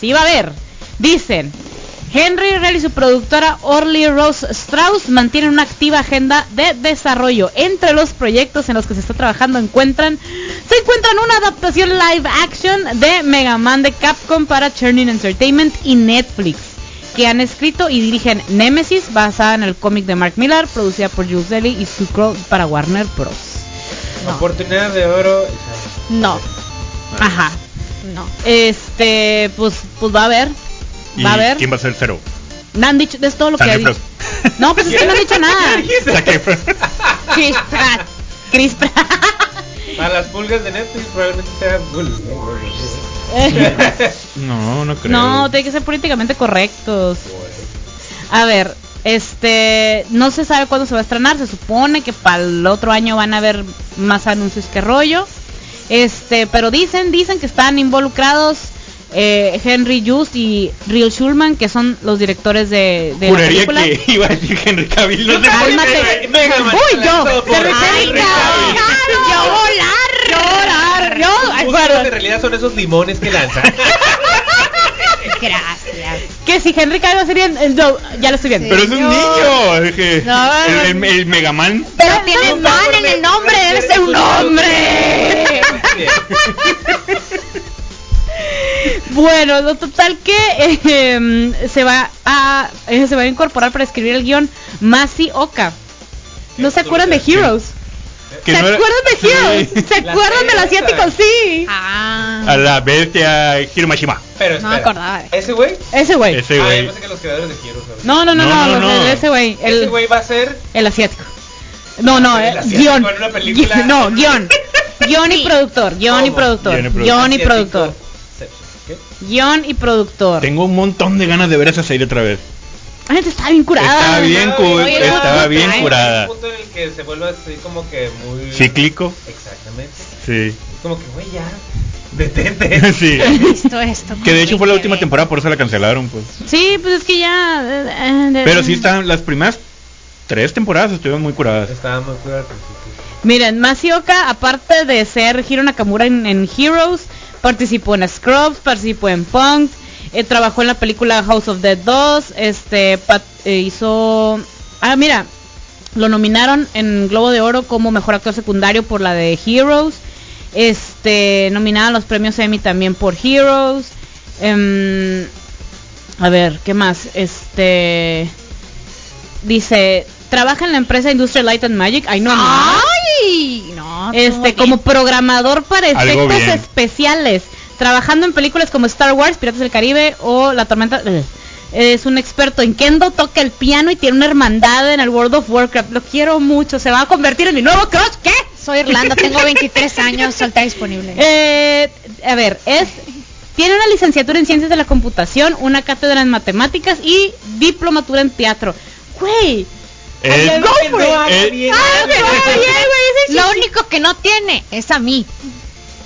Sí iba a haber. Dicen, Henry Real y su productora Orly Rose Strauss mantienen una activa agenda de desarrollo. Entre los proyectos en los que se está trabajando encuentran se encuentran una adaptación live action de Mega Man de Capcom para Churning Entertainment y Netflix, que han escrito y dirigen Nemesis, basada en el cómic de Mark Millar, producida por Jules Deli y Sucro para Warner Bros. Oportunidad de oro. No. Ajá. No. Este, pues, pues va a haber. ¿Y Va a haber. quién va a ser el cero? No han dicho, es todo lo que ha dicho. No, pues es que no han dicho nada. Chris Pratt. Chris Pratt. A las pulgas de Netflix probablemente sea Bull. No, no creo. No, tiene que ser políticamente correctos. A ver, este, no se sabe cuándo se va a estrenar, se supone que para el otro año van a haber más anuncios que rollo. Este, pero dicen, dicen que están involucrados eh, Henry Just y Real Schulman, que son los directores de, de la Juraría película. que iba a decir Henry Cavill. No sé por qué. Cálmate. Mega Man Uy, yo. Henry Cavill. Yo volar. Yo volar. Yo. ay, perdón. en realidad son esos limones que lanzan. Gracias. Que si Henry Cavill sería en- en- yo- ya lo estoy viendo. Pero es un niño. dije, No, el, el, el Megaman. Pero tiene man en el nombre, debe ser un hombre. bueno, lo total que eh, em, se va a eh, se va a incorporar para escribir el guion Masi Oka. ¿No se acuerdan de Heroes? ¿Se no acuerdan de Heroes? Sí. ¿Se acuerdan del asiático? Sí. Ah. A la bestia Hiromashima. Pero No me acordaba ¿Ese güey? Ese güey. Ese Ah, yo güey. pensé que los creadores de Heroes. ¿sabes? No, no, no, No, no, no, los no. de ese güey. Ese güey va a ser el asiático. No, no, El eh, asiático guion. en una película. No, guion. Guión y productor. Guión y productor. Guión y productor. Guión y productor. Tengo un montón de ganas de ver esa serie otra vez. Te estaba bien curada. Estaba bien, cu- Oye, estaba no, bien curada. Hay un punto en el que se vuelve así como que muy... Cíclico. Exactamente. Sí. Es como que, güey, ya, detente. sí. Esto, esto. Que de hecho fue la última temporada. temporada, por eso la cancelaron, pues. Sí, pues es que ya. eh, eh, Pero sí están las primeras tres temporadas estuvieron muy curadas. Estaba muy cura al principio. Miren, Masioka, aparte de ser Hiro Nakamura en, en Heroes, participó en Scrubs, participó en Punk, eh, trabajó en la película House of Dead 2, este, eh, hizo... Ah, mira, lo nominaron en Globo de Oro como mejor actor secundario por la de Heroes. Este, nominada a los premios Emmy también por Heroes. Em, a ver, ¿qué más? Este dice, trabaja en la empresa Industrial Light and Magic. Ay, no, no. ¡Ay! No, Este, como programador para efectos especiales, trabajando en películas como Star Wars, Piratas del Caribe o La Tormenta. eh, Es un experto en kendo, toca el piano y tiene una hermandad en el World of Warcraft. Lo quiero mucho, se va a convertir en mi nuevo crush. ¿Qué? Soy Irlanda, tengo 23 años, salta disponible. Eh, a ver, es tiene una licenciatura en ciencias de la computación, una cátedra en matemáticas y diplomatura en teatro. Güey, Es- Ay, go for it. es- Ah, pero, ese Lo único que no tiene es a mí.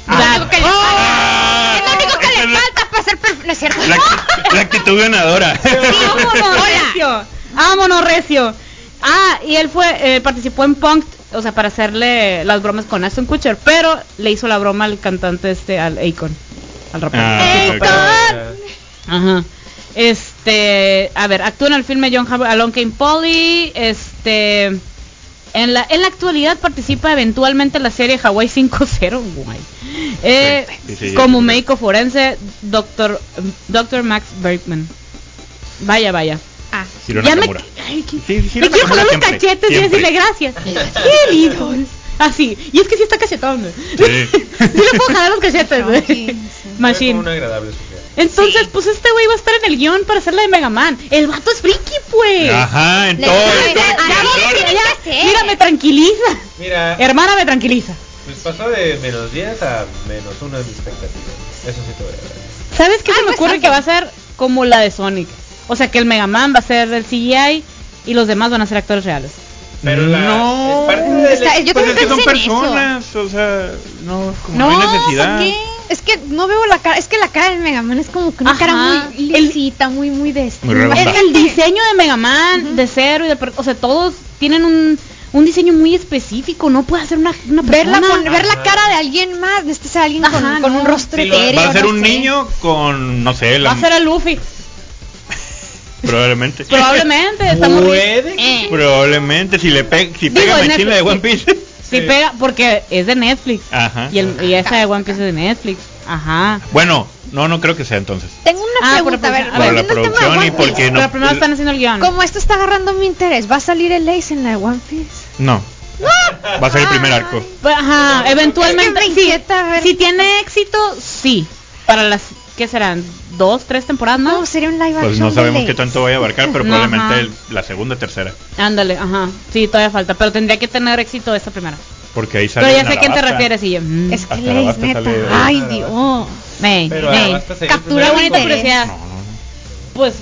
Ah. Lo único que le Ah. Es lo único que le La- falta para ser perf- No es cierto. La, acti- la actitud ganadora. Vámonos, recio. Vámonos, recio. Ah, y él fue, eh, participó en Punk, o sea, para hacerle las bromas con Aston Kutcher, pero le hizo la broma al cantante este, al Akon, al rapero. Ah, ok. Ajá. Este, a ver, actúa en el filme John Haber, Alone Came Polly, este, en la, en la actualidad participa eventualmente en la serie Hawaii 5-0, guay. Eh, Sí, sí, sí, como sí. médico forense, Doctor, Dr. Max Bergman. Vaya, vaya. Ah, Ya me, ay, que- Sí, me quiero jalar los siempre, cachetes y siempre. decirle gracias. Qué lindo. Así. Y es que sí está cachetón. Sí. Sí le puedo jalar los cachetes. sí. Machine. Entonces, Sí. pues este güey va a estar en el guion para hacer la de Mega Man. El vato es friki, pues. Ajá, en Le- todo. le- Ya, Ah, ya, sí, ya, tiene ya. que hacer. Mira, me tranquiliza. Mira, Hermana, me tranquiliza. pues pasó de menos 10 a menos 1 de mi expectativa. Eso sí te voy a. ¿Sabes qué se Algo me ocurre es que va a ser como la de Sonic? O sea, que el Mega Man va a ser el CGI y los demás van a ser actores reales. Pero la, No. es parte de Está- yo Pues es que son eso. personas, o sea, no, como No, no, hay necesidad. ¿por qué? Es que no veo la cara, es que la cara del Mega Man es como que una Ajá. cara muy El- lisita, muy muy de este. Muy El, diseño de Mega Man, de Zero y de per- o sea, todos tienen un, un diseño muy específico, no puede hacer una, una Ver la, persona. con- ver la cara de alguien más, de este sea alguien con, Ajá, con no. un rostro Sí, lo- etéreo. Va a ser no un sé. niño con, no sé, la, Va a ser el Luffy. probablemente. Probablemente, estamos Puede Eh, Probablemente, si le pe si Digo, pega en machín la de Netflix. One Piece. Sí Sí. pega, porque es de Netflix. Ajá. Y, el, y esa de One Piece es de Netflix. Ajá. Bueno, no, no creo que sea entonces. Tengo una Ah, por pregunta, a ver, la tema producción y One Piece. porque no. Pero primero están haciendo el guion. Como esto está agarrando mi interés, ¿va a salir el Ace en la de One Piece? No. Va a ser el primer arco. Ajá, eventualmente. Es que me sí, si tiene éxito, sí. Para las, ¿qué serán? ¿Dos, tres temporadas No, sería un live Pues no sabemos qué tanto vaya a abarcar, pero probablemente el- la segunda, tercera. Ándale, ajá. Sí, todavía falta. Pero tendría que tener éxito esta primera. Porque ahí sale. Pero ya sé a quién te refieres y yo. mm, Es que neta. sale- Ay, Dios. Ey, Pero ey. basta seguir Captura bonita curiosidad. No, no, no. Pues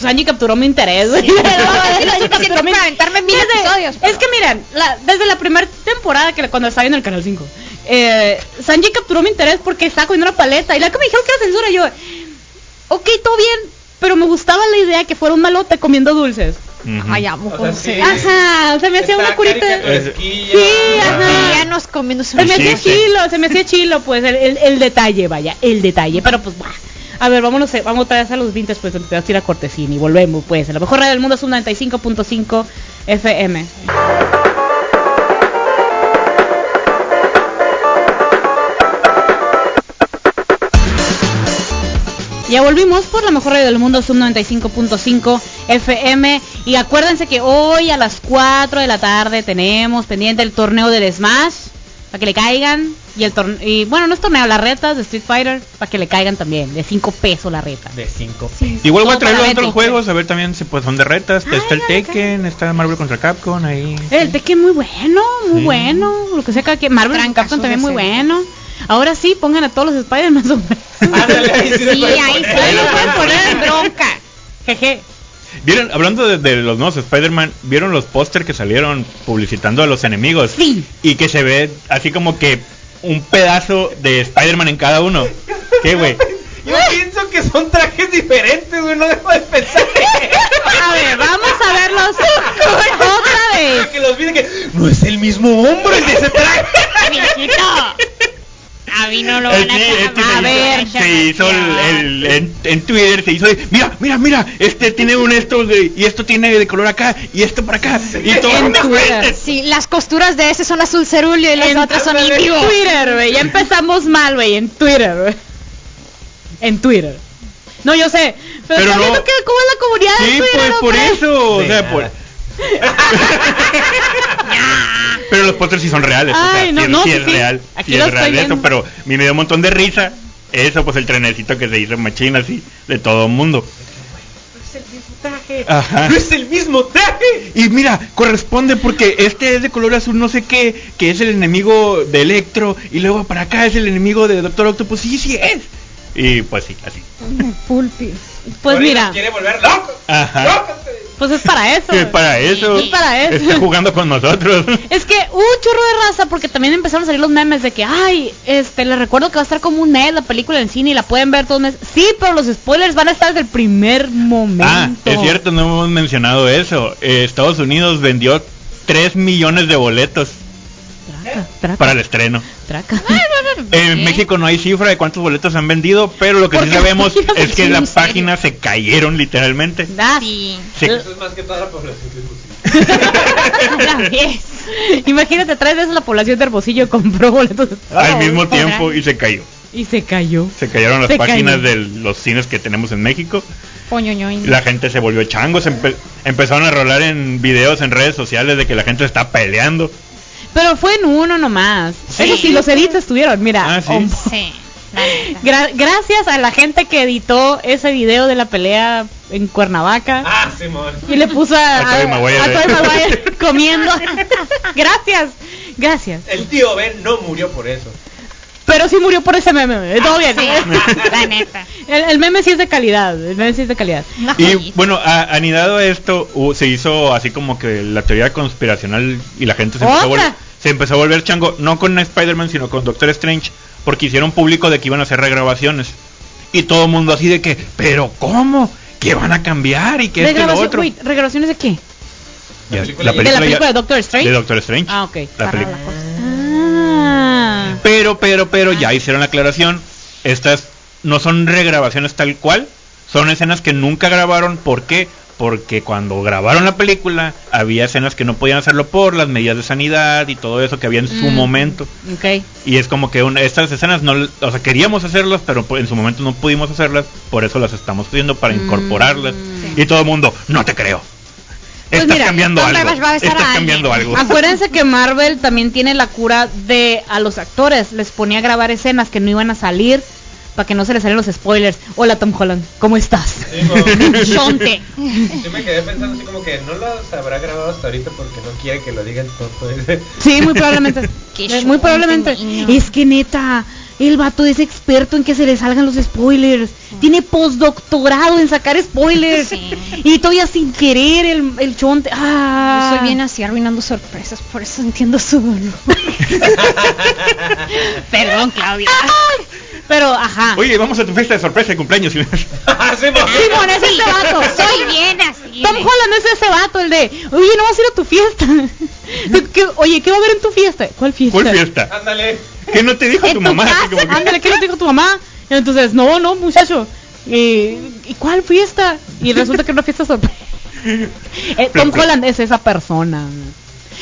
Sanji capturó mi interés. Pero es suficiente para aventarme mil Desde- episodios, Es pero- que miren, la- desde la primera temporada que cuando estaba en el canal 5, eh, Sanji capturó mi interés porque estaba comiendo una paleta y la que me dijeron que era censura yo, ok, todo bien, pero me gustaba la idea que fuera un malote comiendo dulces. Ay, amo O sea, con sí. Ajá, se me hacía una curita. Sí, ajá. Ya nos comiendo Se me hacía chilo, se me hacía chilo, pues, el, el- el detalle, vaya, el detalle, pero pues, bah. A ver, vámonos, vamos otra vez a los 20, pues, te vas a ir a Cortesín y volvemos, pues, a la mejor radio del mundo es un 95.5 FM. Ya volvimos por la mejor radio del mundo, Sub 95.5 FM. Y acuérdense que hoy a las 4 de la tarde tenemos pendiente el torneo del Smash. Para que le caigan. Y el torneo. Y bueno, no es torneo, las retas de Street Fighter. Para que le caigan también. De 5 pesos la reta. De 5 Igual voy a traer otros juegos, a ver también si pues son de retas. Está el Tekken, está Marvel contra Capcom ahí. El Tekken muy bueno, muy Sí. bueno. Lo que sea que Marvel Trancazos Capcom también muy bueno. Ahora sí, pongan a todos los Spider-Man sobre. Ándale, ahí sí ahí sí Ahí lo pueden poner en bronca. Jeje. ¿Vieron, hablando de, de los nuevos Spider-Man, ¿vieron los póster que salieron publicitando a los enemigos? Sí. Y que se ve así como que un pedazo de Spider-Man en cada uno. ¿Qué, güey? Yo pienso que son trajes diferentes, güey, no debo de pensar A ver, vamos a verlos otra vez. que los vi que No es el mismo hombre el de ese traje. Viejito. A mí no lo van a sí, este A ver, se hizo el, el- en, en Twitter se hizo de, mira, mira, mira, este tiene un esto de- y esto tiene de color acá y esto para acá y todo En Twitter. Sí, las costuras de ese son azul cerulio y las En- otras son en. Twitter, güey. Ya empezamos mal, güey. En Twitter, güey. En Twitter. No, yo sé. Pero, Pero no. que cómo es la comunidad de Sí, Twitter, pues por eso, o De sea, nada. por Pero los pósters sí son reales, o sea, no, sí, no, sí sí, es real, Aquí sí lo es real estoy eso, pero me dio un montón de risa. Eso, pues el trenecito que se hizo machina así de todo el mundo. es el mismo traje. Ajá. No es el mismo traje. Y mira, corresponde porque este es de color azul no sé qué, que es el enemigo de Electro, y luego para acá es el enemigo de Doctor Octopus, sí, sí es. Y pues sí, así. Pulpis. Pues mira, quiere volver. Ajá. Pues es para eso. Es para eso. Es para eso. Está jugando con nosotros. Es que un chorro de raza porque también empezaron a salir los memes de que, ay, este, les recuerdo que va a estar como un mes la película en cine y la pueden ver todos los meses. Sí, pero los spoilers van a estar desde el primer momento. Ah, es cierto, no hemos mencionado eso. Eh, Estados Unidos vendió 3 millones de boletos Traca, traca, para el estreno. traca. En México no hay cifra de cuántos boletos han vendido, pero lo que sí sabemos es que las páginas se cayeron literalmente. Ah, Sí. Se- Eso es más que toda la población ves. Imagínate, tres veces la población de Hermosillo compró boletos al mismo podrán. tiempo y se cayó. y se cayó. Se cayeron las Se páginas cayó. de los cines que tenemos en México. La gente se volvió changos, empe- empezaron a rolar en videos en redes sociales de que la gente está peleando. Pero fue en uno nomás. Sí. Eso sí, los edits estuvieron, mira. Ah, sí. Sí. gra- gracias a la gente que editó ese video de la pelea en Cuernavaca. Ah, Simón. Y le puso a, A Maguire. a Maguire comiendo. gracias, gracias. El tío Ben no murió por eso. Pero sí murió por ese meme. Todo bien. Sí, la neta. El, el meme sí es de calidad. El meme sí es de calidad. Y bueno, a- anidado a esto, hu- se hizo así como que la teoría conspiracional y la gente se empezó, a ¿Otra? vol- se empezó a volver chango, no con Spider-Man, sino con Doctor Strange, porque hicieron público de que iban a hacer regrabaciones. Y todo el mundo así de que, pero ¿cómo? ¿Qué van a cambiar? Y que esto y lo otro. wait, ¿Regrabaciones de qué? Ya, La película ¿De la ya- película de Doctor Strange? de Doctor Strange. Ah, ok. La Para peli- la cosa. Ah. Pero, pero, pero, ya hicieron la aclaración. Estas no son regrabaciones tal cual. Son escenas que nunca grabaron. ¿Por qué? Porque cuando grabaron la película había escenas que no podían hacerlo por las medidas de sanidad y todo eso que había en su Mm. momento. Ok. Y es como que una- estas escenas no, o sea, queríamos hacerlas, pero en su momento no pudimos hacerlas, por eso las estamos haciendo para Mm. incorporarlas. Sí. Y todo el mundo, no te creo. Pues Estás mira, cambiando ¿dónde algo. va a Estás a cambiando alguien? algo. Acuérdense que Marvel también tiene la cura de a los actores. Les ponía a grabar escenas que no iban a salir para que no se les salieran los spoilers. Hola Tom Holland, ¿cómo estás? Chonte. Yo me quedé pensando así como que no los habrá grabado hasta ahorita porque no quiere que lo digan todo. Sí, muy probablemente. Muy probablemente. Es que neta, el vato es experto en que se le salgan los spoilers. Tiene postdoctorado en sacar spoilers. Sí. Y todavía sin querer el, el chonte. Ah. Yo soy bien así arruinando sorpresas, por eso entiendo su dolor. Perdón, Claudia. Pero, ajá. Oye, vamos a tu fiesta de sorpresa de cumpleaños. Ah, Simón. Simón, es ese vato. Soy bien así. Tom Holland es ese vato, el de, oye, no vas a ir a tu fiesta. ¿Qué- oye, ¿qué va a haber en tu fiesta? ¿Cuál fiesta? ¿Cuál fiesta? Ándale. ¿Qué no te dijo tu tu mamá? Que- Ándale, ¿qué no te dijo tu mamá? Y entonces, no, no, muchacho. Eh, ¿Y cuál fiesta? Y resulta que es una fiesta sorpresa. Eh, Tom Pero- Holland es esa persona.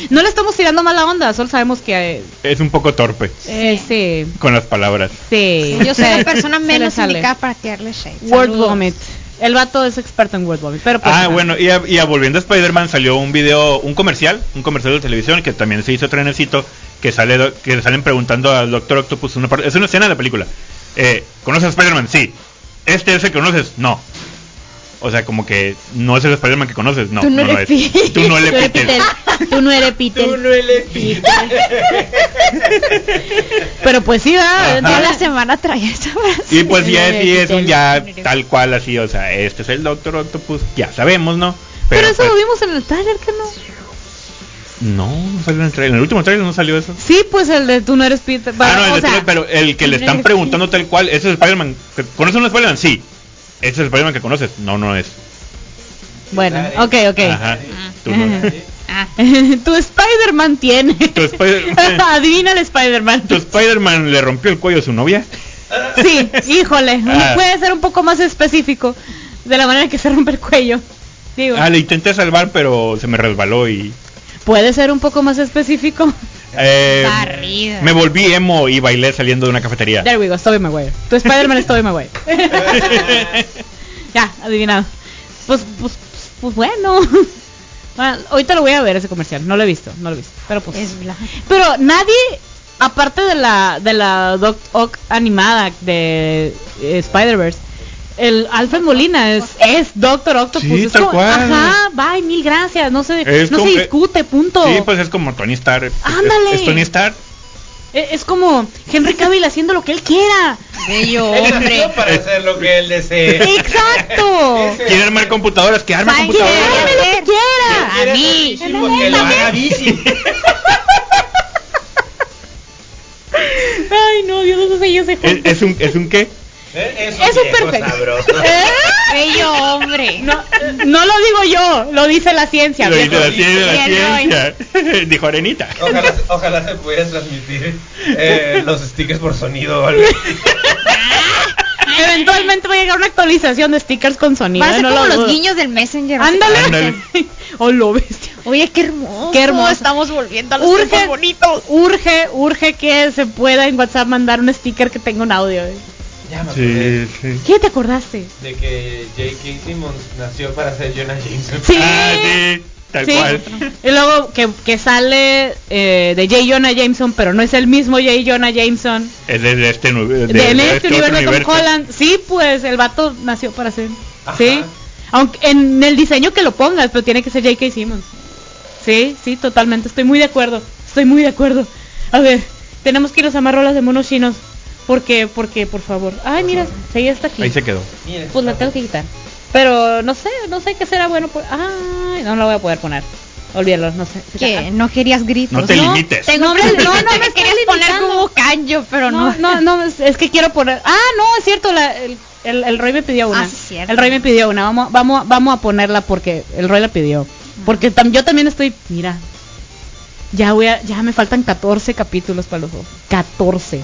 No le estamos tirando mala onda, solo sabemos que eh, Es un poco torpe eh, sí, con las palabras. sí. Yo soy la persona menos indicada para tirarle shade. Word Saludos. vomit. El vato es experto en vomit, pero pues, Ah, bueno, y a, y a volviendo a Spider-Man salió un video, un comercial, un comercial de televisión que también se hizo trenecito, que sale que salen preguntando al Doctor Octopus una parte, es una escena de la película. Eh, ¿Conoces a Spider-Man? Sí. ¿Este es el que conoces? No. O sea, como que no es el Spider-Man que conoces, no, Tú no no lo es. Tú no eres Peter. Tú no eres Peter. Tú no eres Peter. Pero pues sí. Ajá. Toda la semana traía esa frase. Y pues ya no sí es un ya tal cual así, o sea, este es el Doctor Octopus, ya sabemos, ¿no? Pero, eso pues, lo vimos en el trailer, que no? No, no salió en el trailer. En el último trailer no ssalió eso. Sí, pues el de tú no eres Peter. Ah, no, el o de sea, pero el que le están preguntando tal cual, ¿ese es Spider-Man? ¿Conoces un Spider-Man? Sí. ¿Ese es el Spider-Man que conoces? No, no es. Bueno, ok, ok. Ajá. Tú no. Ah. tu Spider-Man tiene. Tu Spider- Adivina el Spider-Man. ¿Tu Spider-Man le rompió el cuello a su novia? Sí, híjole. Ah. Puede ser un poco más específico de la manera que se rompe el cuello. Digo, Ah, le intenté salvar, pero se me resbaló y... puede ser un poco más específico. Eh, me volví emo y bailé saliendo de una cafetería. There we go, Tobey Maguire. Tu Spider-Man es Tobey Maguire. ya, adivinado. Pues, pues, pues bueno. Bueno, Ahorita lo voy a ver ese comercial. No lo he visto, no lo he visto. Pero pues. Es. Pero nadie, aparte de la de la Doc Ock animada de eh, Spider-Verse, el Alfred Molina es, es Doctor Octopus. Sí, es tal como- cual. Ajá, bye, mil gracias. No se, Es no como- se discute, punto. Sí, pues es como Tony Stark. Es- es- Ándale. Es, Tony Stark. E- es, como Henry Cavill haciendo lo que él quiera. Bello hombre. para hacer lo que él desee. Exacto. Quiere armar computadoras, que arma ¿Saben qué computadoras. Hágame lo que quiera. A mí. que lo haga bici. Ay, no, Dios, no sé, yo sé. ¿Es, es un, ¿Es un qué? Eh, Eso es viejo perfecto. ¿Eh? Bello hombre. No, no lo digo yo, lo dice la ciencia. Lo dice la ciencia, la ciencia. Dijo Arenita. Ojalá, ojalá se pudiera transmitir eh, los stickers por sonido o así. Eventualmente va a llegar una actualización de stickers con sonido. Va a ser no como lo los guiños del Messenger. Ándale. Ándale. oh, lo bestia. Oye, qué hermoso. Qué hermoso. Estamos volviendo a los Urge, bonitos. urge, urge que se pueda en WhatsApp mandar un sticker que tenga un audio. eh. Ya me acordé Sí, sí. ¿Qué te acordaste? de que J.K. Simmons nació para ser Jonah Jameson. Sí. Ah, sí, tal Sí. cual. Y luego que, que sale eh, de J. Jonah Jameson, pero no es el mismo J. Jonah Jameson Es de, de este, de, de, de en este este universo de Tom universo. Holland. Sí, pues el vato nació para ser. Ajá. Sí. Aunque en el diseño que lo pongas, pero tiene que ser J.K. Simmons. Sí, sí, totalmente. Estoy muy de acuerdo. Estoy muy de acuerdo. A ver, tenemos que ir a amarrolas de monos chinos. Porque, porque, por favor. Ay, mira, sí, está aquí. Ahí se quedó. Mira, Pues la tengo que quitar. Pero no sé, no sé qué será bueno. Por... Ay, no la voy a poder poner. Olvídalo, no sé. Que no querías gritos. No te limites. Tengo No, no, no, no, no me querías poner como canyo, pero no, no. no, no, es, es que quiero poner. Ah, no, es cierto, la, el, el, el Roy me pidió una. Ah, sí, cierto. El Roy me pidió una. Vamos, vamos, vamos a ponerla porque el Roy la pidió. Porque tam- yo también estoy, mira, ya voy a, ya me faltan 14 capítulos para los dos. 14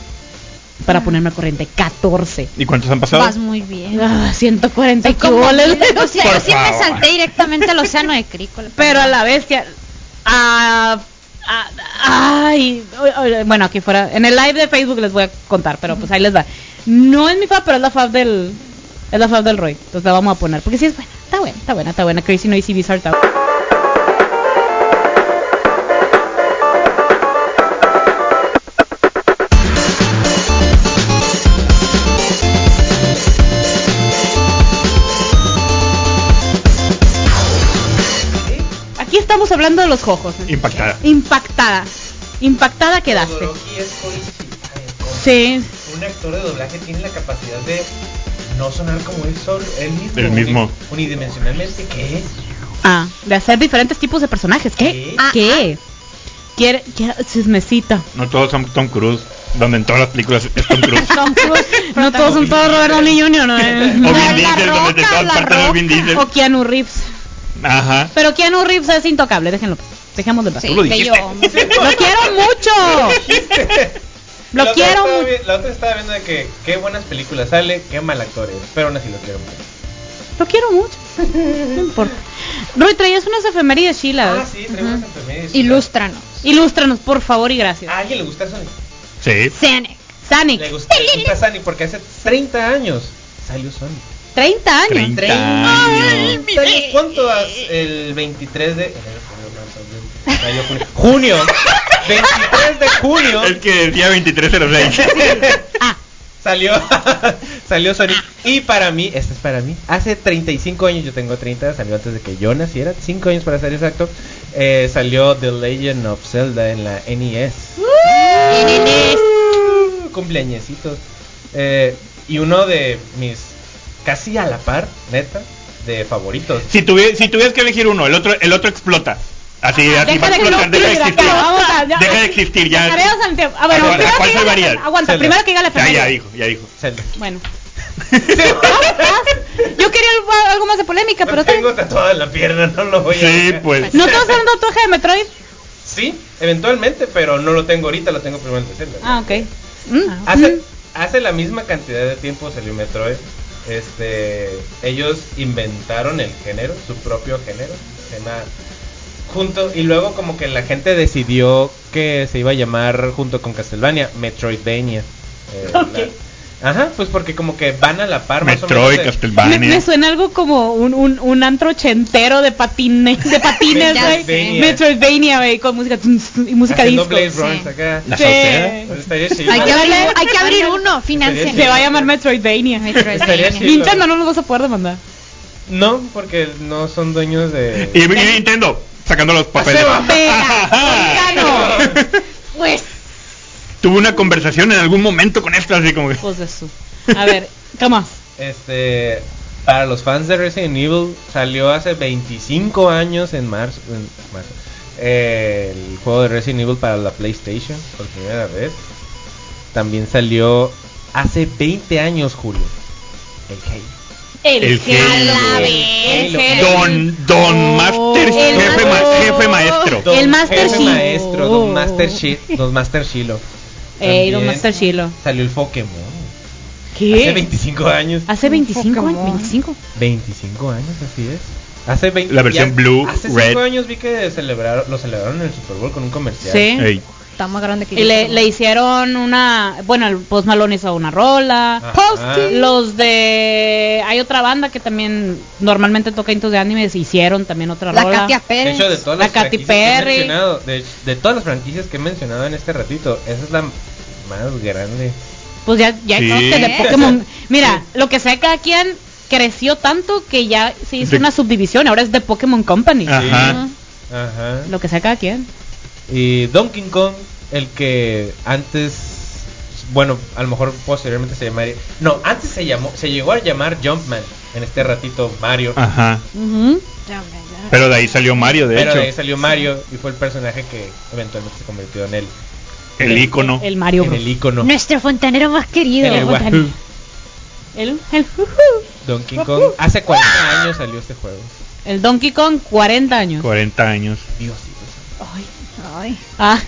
para ponerme al corriente. 14. ¿Y cuántos han pasado? Vas muy bien. Ah, 140 y Son como goles. o sea, yo favor. salté directamente al océano de Crícola. Pero a la bestia. ah, ah, ay, bueno, aquí fuera. En el live de Facebook les voy a contar, pero pues ahí les va. No es mi fab, pero es la fab del. Es la fab del Roy. Entonces la vamos a poner. Porque sí es buena. Está buena, está buena, está buena. Crazy Noisy Bizarre Town. Aquí estamos hablando de los jojos. Impactada. Impactada. Impactada quedaste. Sí. Un actor de doblaje tiene la capacidad de no sonar como él solo, él mismo. El mismo. uni- Unidimensionalmente, ¿qué? Ah, de hacer diferentes tipos de personajes. ¿Qué? ¿Qué? Ah, ¿Qué? Quiere, quiere chismecita. No todos son Tom Cruise. Donde en todas las películas es Tom Cruise. Tom Cruise. no todos son todos Robert Downey Jr. ¿no? o Vin La Diesel, donde de Roca, todas partes es Vin. Diesel. o Keanu Reeves. Ajá. Pero Keanu Reeves es intocable, déjenlo. Dejemos de Sí, Tú lo quiero mucho. Lo quiero mucho. La otra estaba viendo de que qué buenas películas sale, qué mal actor es, pero aún así lo quiero mucho. Lo quiero mucho. No importa. Roy, traías unas efemérides chilas. Ah, sí, traigo unas enfermedades. Ilústranos. Ilústranos, por favor y gracias. ¿A alguien le gusta Sonic? Sí. Sonic. Sonic. Le gusta, le gusta Sonic porque hace 30 años salió Sonic. 30 años. 30 Ay, años. ¿Salió ¿Cuánto? has- El 23 de enero, mayo, junio. Junio. 23 de junio. El que decía 2306. Ah, Salió, salió Sonic. Y para mí, este es para mí. Hace 35 años, yo tengo 30, salió antes de que yo naciera. 5 años para ser exacto. eh, salió The Legend of Zelda en la NES. Uh, Cumpleañecitos. Eh, y uno de mis casi a la par, neta, de favoritos. si, tuvi- si tuvieras que elegir uno, el otro, el otro explota. Así, así va a deja de que explotar, no, deja de existir. vamos a- ya- Deja de existir, ya. Al tiempo. Ah, ¿A cuál- primero a cuál que diga la salvarías? efem- Aguanta, Zelda. primero que diga la Ya, efeméride. ya dijo, ya dijo. Zelda. Bueno. Yo quería algo, algo más de polémica, pero Lo está tengo bien. tatuado en la pierna, no lo voy a Sí, pues. ¿No te vas a hacer un tatuaje de Metroid? Sí, eventualmente, pero no lo tengo ahorita, lo tengo primero en el de Zelda. Ah, ok. Mm. Hace, Mm. hace la misma cantidad de tiempo salió Metroid. Este, ellos inventaron el género, su propio género. Se llama junto y luego como que la gente decidió que se iba a llamar junto con Castlevania Metroidvania. Eh. Ajá, pues porque como que van a la par más o Metroid, Me, Castlevania. me suena algo como un, un, un antro ochentero de patines, de patines, güey. Metroidvania, güey, con música y música haciendo disco. Blaze sí. Runs acá. La Sí. salsera. Pues. Hay que abrir, hay que abrir uno, Se financia. va a llamar Metroidvania. Chido. Nintendo no nos vas a poder demandar. No, porque no son dueños de. Y, y Nintendo sacando los papeles. Pues, Tuve una conversación en algún momento con esto, así como que. De su. A ver, ¿qué más? Este, para los fans de Resident Evil salió hace 25 años en marzo, en marzo, eh, el juego de Resident Evil para la PlayStation por primera vez. También salió hace 20 años, Julio. El Halo. El, El Halo. Halo. El. Halo. Don, don Oh, Master, el jefe, ma- jefe maestro. Don El Master jefe maestro, Don Master Shit, Don Master Shilo. Ey, Don También Master Chilo. Salió el Pokémon. Hace ¿Qué? 25 años. Hace 25 años. Pokémon. 25. 25 años, así es. Hace 20 La versión ya- blue, Hace red. 5 años vi que celebraron, lo celebraron en el Super Bowl con un comercial. Sí. Ey. Está más grande que Y yo. le, le hicieron una. Bueno, el Post Malone hizo una rola. Los de. Hay otra banda que también normalmente toca intos de animes. Hicieron también otra La rola. Katia De Pérez. hecho, de todas La las Katy franquicias que he Perry. de, de todas las franquicias que he mencionado en este ratito, esa es la más grande. Pues ya, ya Sí. de Pokémon. Mira, lo que sea, cada quien creció tanto que ya se hizo De- una subdivisión. Ahora es de Pokémon Company. Ajá. Ajá. Lo que sea cada quien. Y Donkey Kong, el que antes, bueno, a lo mejor posteriormente se llamaría, no, antes se llamó, se llegó a llamar Jumpman en este ratito Mario. Ajá. Pero de ahí salió Mario, de pero hecho. de ahí salió Mario y fue el personaje que eventualmente se convirtió en el, El icono. El Mario en Bros. el icono. Nuestro fontanero más querido. El. El, el. Donkey Kong. Hace 40 años salió este juego. El Donkey Kong, 40 años. 40 años. Dios, Ay. Ah,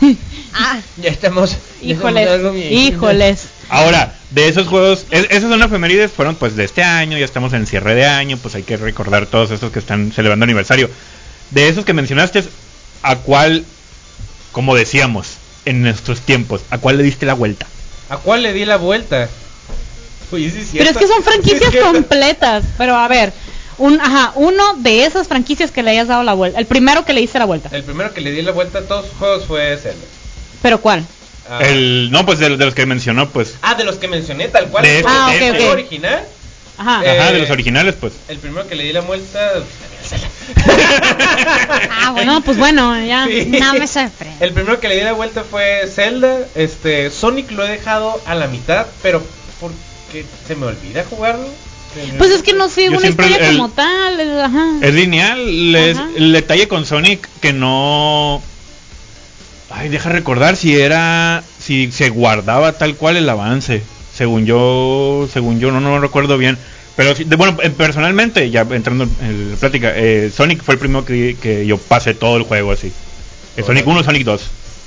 Ah, ya estamos. ya híjoles, estamos híjoles. Ahora, de esos juegos, es- esas son efemérides, fueron pues de este año, ya estamos en cierre de año, pues hay que recordar todos estos que están celebrando aniversario. De esos que mencionaste, ¿a cuál, como decíamos, en nuestros tiempos, a cuál le diste la vuelta? ¿A cuál le di la vuelta? Sí Pero es que son franquicias Es completas. Pero a ver, un, ajá, uno de esas franquicias que le hayas dado la vuelta. El primero que le diste la vuelta. El primero que le di la vuelta a todos los juegos fue Zelda. ¿Pero cuál? Ah, El, no, pues de, de los que mencionó, pues. ah, de los que mencioné, tal cual. De Ah, juego ok, el ok. juego original. Ajá. Eh, Ajá, de los originales, pues. El primero que le di la vuelta. ah, bueno. No, pues bueno, ya. Sí. No me sorprende. El primero que le di la vuelta fue Zelda. Este, Sonic lo he dejado a la mitad, pero porque se me olvida jugarlo. Pues es que no sigue una historia el- como tal. es- Ajá. Es lineal, les- Ajá. el detalle con Sonic que no... Ay, deja recordar si era... Si se guardaba tal cual el avance. Según yo, según yo, no, no recuerdo bien. Pero sí, de, bueno, eh, personalmente, ya entrando en la plática, eh, Sonic fue el primero que, que yo pasé todo el juego así. Eh, Sonic 1, Sonic 2.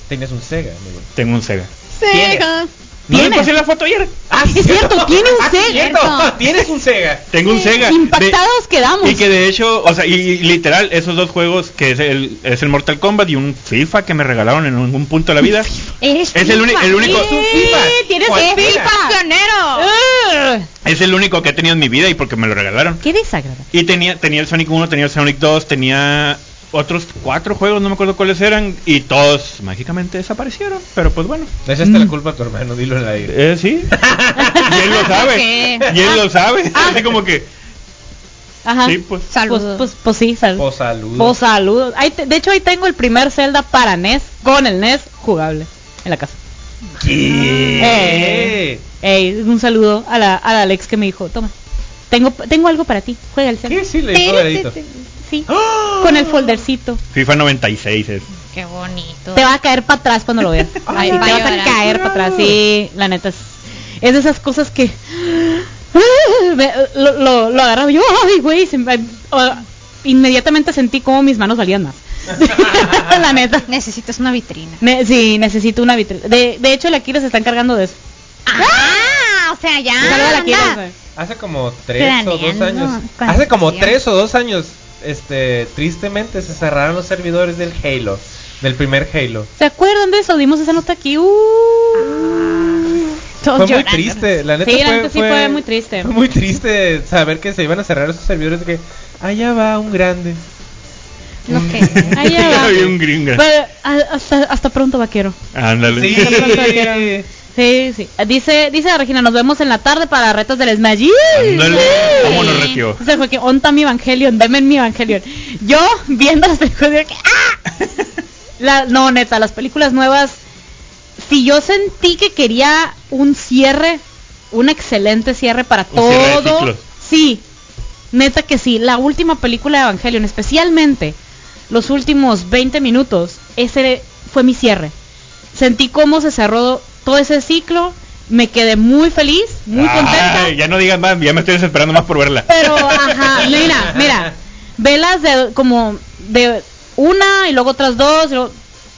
Tenías un Sega, amigo. Tengo un Sega. Sega. ¿No le pasé la foto ayer? Ah, Es cierto, tiene un Ah, Sega. cierto, Tienes un Sega. Tengo un Sega. Impactados quedamos. Y que de hecho, o sea, y, y literal, esos dos juegos que es el, es el Mortal Kombat y un FIFA que me regalaron en un, un punto de la vida. Eres Es el, el único Es un FIFA. Tienes es el único que he tenido en mi vida y porque me lo regalaron. Qué desagradable. Y tenía tenía el Sonic 1, tenía el Sonic 2, tenía otros cuatro juegos, no me acuerdo cuáles eran y todos mágicamente desaparecieron, pero pues bueno. Le echaste la culpa a tu hermano, dilo en el aire. Eh, sí. y él lo sabe. ¿Qué? Y él lo sabe. Así como que Ajá. sí, pues Saludos. Pues, pues, pues sí, sal- Oh, saludos. Pues saludos. Ahí te- de hecho, ahí tengo el primer Zelda para NES con el NES jugable en la casa. Eh, ey, un saludo a la, a la Alex que me dijo, toma, tengo, tengo algo para ti, juega el Zelda. ¿Qué? Sí, le Sí, sí, sí, sí, con el foldercito. FIFA 96 es. Qué bonito. Te va a caer para atrás cuando lo veas. Ay, te a vas a caer para atrás. Sí, la neta es, es de esas cosas que lo, lo, lo agarraba yo, ay, güey, se me- o- inmediatamente sentí como mis manos valían más. la neta. Necesitas una vitrina. Ne- sí, necesito una vitrina. De, de hecho, el Akira se está encargando de eso. Ah, o sea, ya. Anda. güey. Hace como tres o dos años. Hace como tres o dos años, este, tristemente se cerraron los servidores del Halo, del primer Halo. ¿Se acuerdan de eso? Dimos esa nota aquí. Uh. Todos Fue muy triste, la neta Sí, la fue, neta sí fue muy triste. Fue muy triste saber que se iban a cerrar esos servidores de que allá va un grande. Que. Ahí ya va. Había un gringa. Pero, a- hasta, hasta pronto, vaquero. Ándale. Sí. Sí, sí. Dice, dice la Regina, nos vemos en la tarde para retos del Smash. Ándale. Vámonos, Regio. Fue que onta mi Evangelion, deme mi Evangelion. Yo viendo las películas que ¡ah! La, no, neta, las películas nuevas. Si yo sentí que quería un cierre, un excelente cierre para Un cierre todo. ciclos. Sí, neta que sí. La última película de Evangelion, especialmente los últimos 20 minutos, ese fue mi cierre. Sentí cómo se cerró todo ese ciclo. Me quedé muy feliz, muy contenta. Ay, ya no digas más, ya me estoy desesperando más por verla. Pero, ajá, mira, mira, velas de como de una y luego otras dos, y luego-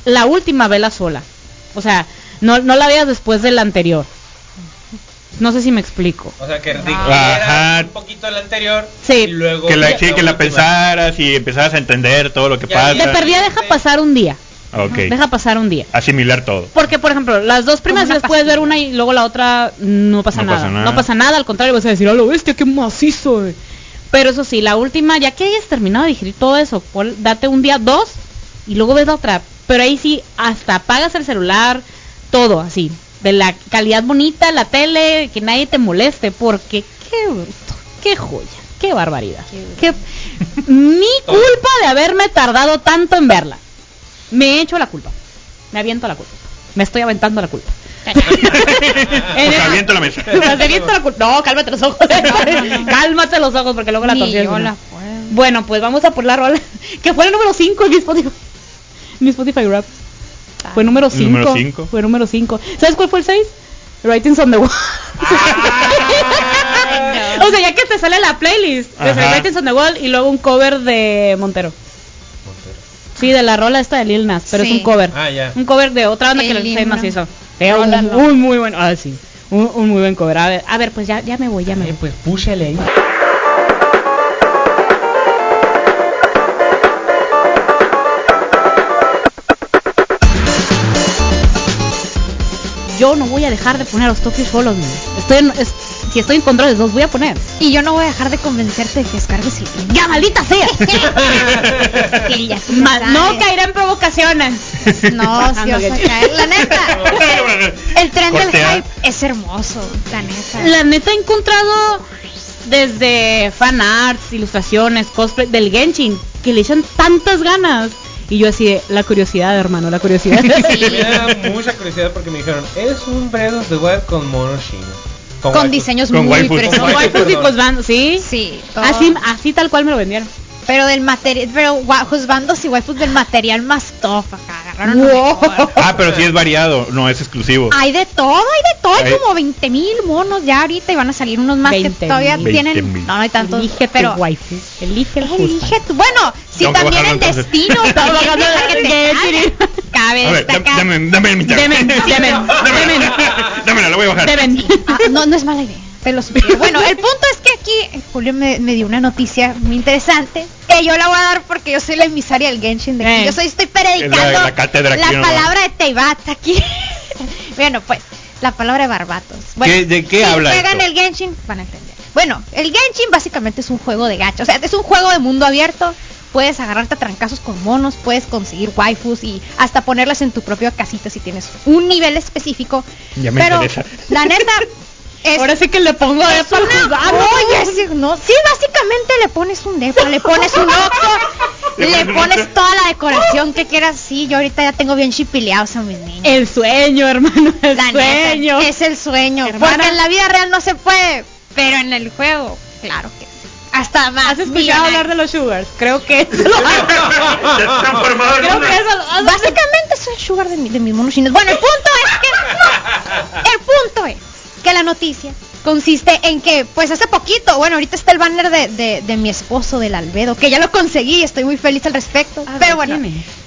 la última vela sola. O sea, no, no la veas después de la anterior. No sé si me explico. O sea, que Ajá. dijeras un poquito el anterior Sí. y luego Que la, sí, que la pensaras y empezaras a entender todo lo que Ya, pasa. De perdida deja pasar un día. Ok. Deja pasar un día. Asimilar todo. Porque, por ejemplo, las dos primeras días puedes ver una y luego la otra no pasa, No nada. pasa nada. No pasa nada, al contrario, vas a decir, a lo bestia, qué macizo. güey". Pero eso sí, la última, ya que hayas terminado de digerir todo eso, pon- date un día, dos, y luego ves la otra. Pero ahí sí, hasta apagas el celular, todo así. De la calidad bonita, la tele, que nadie te moleste, porque qué bruto, qué joya, qué barbaridad. Qué... Mi culpa de haberme tardado tanto en verla. Me he hecho la culpa. Me aviento la culpa. Me estoy aventando la culpa. En Pues aviento la mesa. Me aviento la culpa. No, cálmate los ojos. cálmate los ojos porque luego la puedo. Bueno, pues vamos a por la rola. Que fue el número 5 en mi Spotify. Mi Spotify Rap. Fue número 5. Número cinco. Fue número 5. ¿Sabes cuál fue el 6? Writings on the Wall. o sea, ya que te sale la playlist. Desde Ajá. Writings on the Wall y luego un cover de Montero. Sí, de la rola esta de Lil Nas, pero es un cover. Ah, ya. Un cover de otra banda que El le himno. más hizo. Un, un muy bueno. Ah, sí. Un, un muy buen cover. A ver, a ver, pues ya, ya me voy, ya me Eh, voy. pues púchale ahí. Yo no voy a dejar de poner a los Tokyo solos, man. Estoy en, es- si estoy en control, los voy a poner. Y yo no voy a dejar de convencerte de que descargues el ¡Ya, maldita sea! Que ya Ma- no caeré en provocaciones. No, si vas a caer. La neta. El tren del hype es hermoso, la neta. La neta he encontrado desde fan arts, ilustraciones, cosplay del Genshin que le echan tantas ganas. Y yo así de, la curiosidad, hermano, la curiosidad. Me da mucha curiosidad porque me dijeron, es un Breath of the Wild con mono chino. Con diseños Con muy waifus. y pues van, ¿sí? Sí, todo. Así, así tal cual me lo vendieron. Pero del material, pero juzgando si waifus del material más top acá. agarraron Wow. mejor. Ah, pero sí es variado, no es exclusivo. Hay de todo, hay de todo, hay Hay- como 20 mil monos ya ahorita y van a salir unos más 20,000. que todavía 20,000. tienen. No, no hay tantos, Elige pero tu waifu. Elige el Elige tu- Bueno, si Tengo también bajarlo el entonces. destino. También dame, dame, dame mi Demen, demen, demen. Dámela, la voy a bajar. Deben. Ah, no, no es mala idea. Te Bueno, el punto es que aquí Julio me, me dio una noticia muy interesante que yo la voy a dar porque yo soy la emisaria del Genshin. De aquí. Eh. Yo soy, estoy predicando la- la cátedra la palabra de Teibat aquí. bueno, pues, la palabra de barbatos. Bueno, ¿Qué- de qué si habla juegan esto? el Genshin, van a entender. Bueno, el Genshin básicamente es un juego de gacha. O sea, es un juego de mundo abierto. Puedes agarrarte a trancazos con monos, puedes conseguir waifus y hasta ponerlas en tu propia casita si tienes un nivel específico. Ya me Pero, interesa. la neta, es, Ahora sí que le pongo de es una- Oye, sí, no, sí, básicamente le pones un depa, le pones un ojo, Le pones toda la decoración que quieras. Sí, yo ahorita ya tengo bien chipileados a mis niños. El sueño, hermano, el La neta, sueño. es el sueño. Hermana. Porque en la vida real no se puede, pero en el juego, claro que sí. Hasta más. ¿Has escuchado hablar de los sugars? Creo que eso lo Ya está transformado en Creo que eso lo Básicamente soy el sugar de, mi- de mis monos chinos. Bueno, el punto es que. El punto es que la noticia consiste en que, pues hace poquito, bueno, ahorita está el banner de, de- de mi esposo del Albedo, que ya lo conseguí y estoy muy feliz al respecto. A ver, Pero bueno,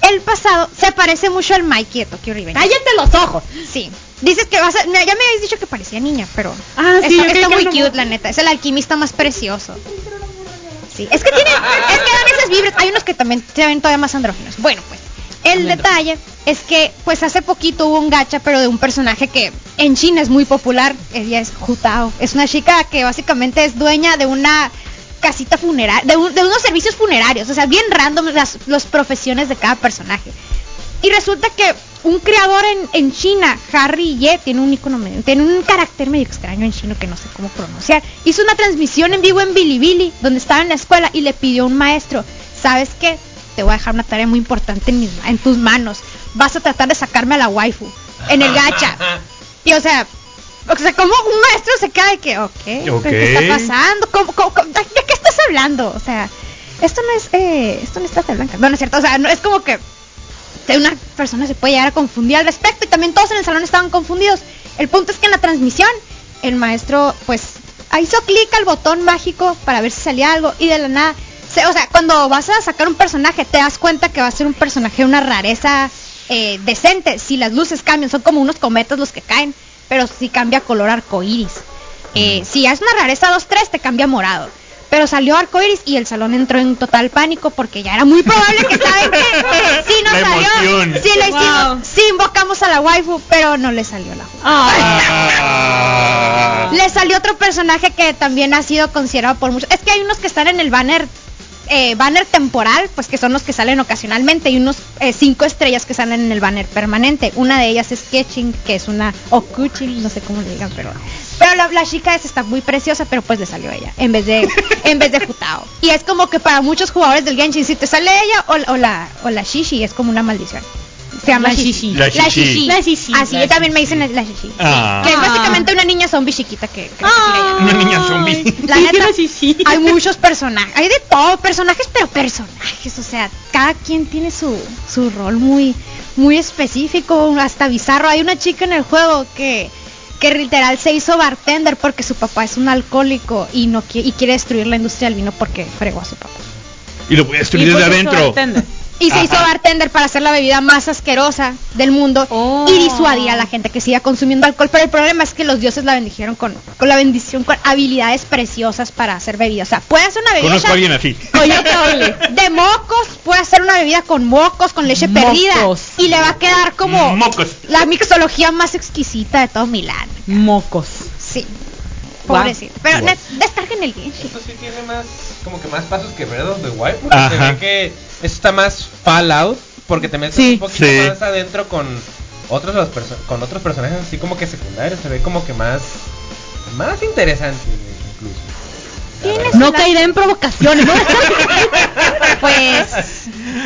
el pasado se parece mucho al Mikey de Tokyo Revenge. Cállate los ojos. Sí. Dices que vas a. ya me habéis dicho que parecía niña, pero. Ah, sí, está, está muy cute, la neta. Es el alquimista más precioso. Sí. Es que tiene. es que dan esas vibras. Hay unos que también se ven todavía más andróginos. Bueno, pues. El detalle es que, pues hace poquito hubo un gacha, pero de un personaje que en China es muy popular. Ella es Hu Tao. Es una chica que básicamente es dueña de una casita funeraria, de, un- de unos servicios funerarios. O sea, bien random las los profesiones de cada personaje. Y resulta que un creador en, en China, Harry Ye, tiene un icono tiene un carácter medio extraño en chino que no sé cómo pronunciar. Hizo una transmisión en vivo en Bilibili, donde estaba en la escuela y le pidió a un maestro, ¿sabes qué? Te voy a dejar una tarea muy importante en, mis en tus manos. Vas a tratar de sacarme a la waifu en el gacha. Y o sea, o sea, como un maestro se queda de que, ok, ¿pero ¿qué Ok. está pasando? ¿Cómo- cómo- cómo- ¿De qué estás hablando? O sea, esto no es, eh, esto no es trata blanca. No, no es cierto, o sea, no, es como que una persona se puede llegar a confundir al respecto y también todos en el salón estaban confundidos. El punto es que en la transmisión el maestro pues hizo clic al botón mágico para ver si salía algo y de la nada, o sea, cuando vas a sacar un personaje te das cuenta que va a ser un personaje una rareza eh, decente. Si las luces cambian, son como unos cometas los que caen, pero si cambia color arcoíris. Eh, si es una rareza 2-3 te cambia morado. Pero salió arcoiris y el salón entró en total pánico porque ya era muy probable que saben que sí nos La salió. emoción. Sí, le hicimos, Wow. sí invocamos a la waifu, pero no le salió la waifu. Ah. Le salió otro personaje que también ha sido considerado por muchos. Es que hay unos que están en el banner eh, banner temporal, pues que son los que salen ocasionalmente, y unos eh, cinco estrellas que salen en el banner permanente. Una de ellas es Sketching, que es una o Kuching, no sé cómo le digan, pero pero la, la chica esa está muy preciosa, pero pues le salió ella en vez de en vez de Jutao. Y es como que para muchos jugadores del Genshin, si te sale ella o, la- o la o la Shishi, es como una maldición. Se llama La Shishi. La Shishi. La Shishi. Así yo también me dicen la Shishi. Ah. Que es Ah. básicamente una niña zombie chiquita que, que llaman. Una niña zombie. La neta, hay muchos personajes, hay de todo, personajes, pero personajes, o sea, cada quien tiene su, su rol muy, muy específico, hasta bizarro. Hay una chica en el juego que, que literal se hizo bartender porque su papá es un alcohólico y no qui- y quiere destruir la industria del vino porque fregó a su papá. Y lo voy a destruir desde adentro. Y se hizo bartender para hacer la bebida más asquerosa del mundo Oh. y disuadir a la gente que siga consumiendo alcohol. Pero el problema es que los dioses la bendijeron con, con la bendición, con habilidades preciosas para hacer bebidas. O sea, puede hacer una bebida Conozco a alguien así. de mocos, puede hacer una bebida con mocos, con leche perdida. Y le va a quedar como Mocos. la mixología más exquisita de todo Milán. Mocos. Sí. Pobrecito. Pero net- descarguen el Genshin. Esto sí tiene más, como que más pasos que Breath of the Wild, porque se ve que está más Fallout, porque te metes Sí. un poquito Sí. más adentro con otros los con otros personajes así como que secundarios, se ve como que más más interesante incluso. La. No caeré en provocaciones, ¿no? Pues.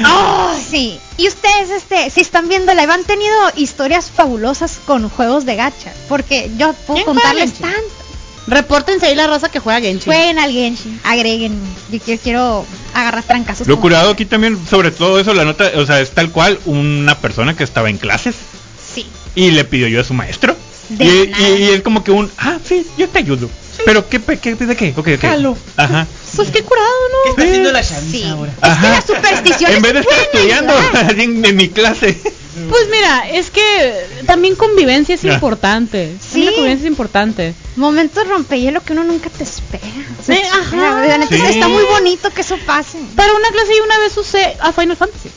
ay, sí. Y ustedes, este, si están viendo live, han tenido historias fabulosas con juegos de gacha. Porque yo puedo ¿Quién juega contarles tanto. Repórtense ahí la raza que juega Genshin. Jueguen al Genshin, agreguen. Yo quiero, quiero agarrar trancazos. Lo curado aquí también, sobre todo eso, la nota, o sea, es tal cual una persona que estaba en clases Sí. y le pidió ayuda a su maestro. De y, nada. y- y es como que un, ah, sí, yo te ayudo. Pero, ¿qué, qué, de qué? Ok, ok. Jalo. Ajá. Pues qué curado, ¿Qué ¿no? está haciendo la Sí. ahora? Es que las supersticiones En vez de estar estudiando en, en mi clase. Pues mira, es que también convivencia es importante. Sí. La convivencia es importante. Momentos rompehielo que uno nunca te espera. Sí, ajá. La neta Sí. está muy bonito que eso pase. Para una clase yo una vez usé a Final Fantasy.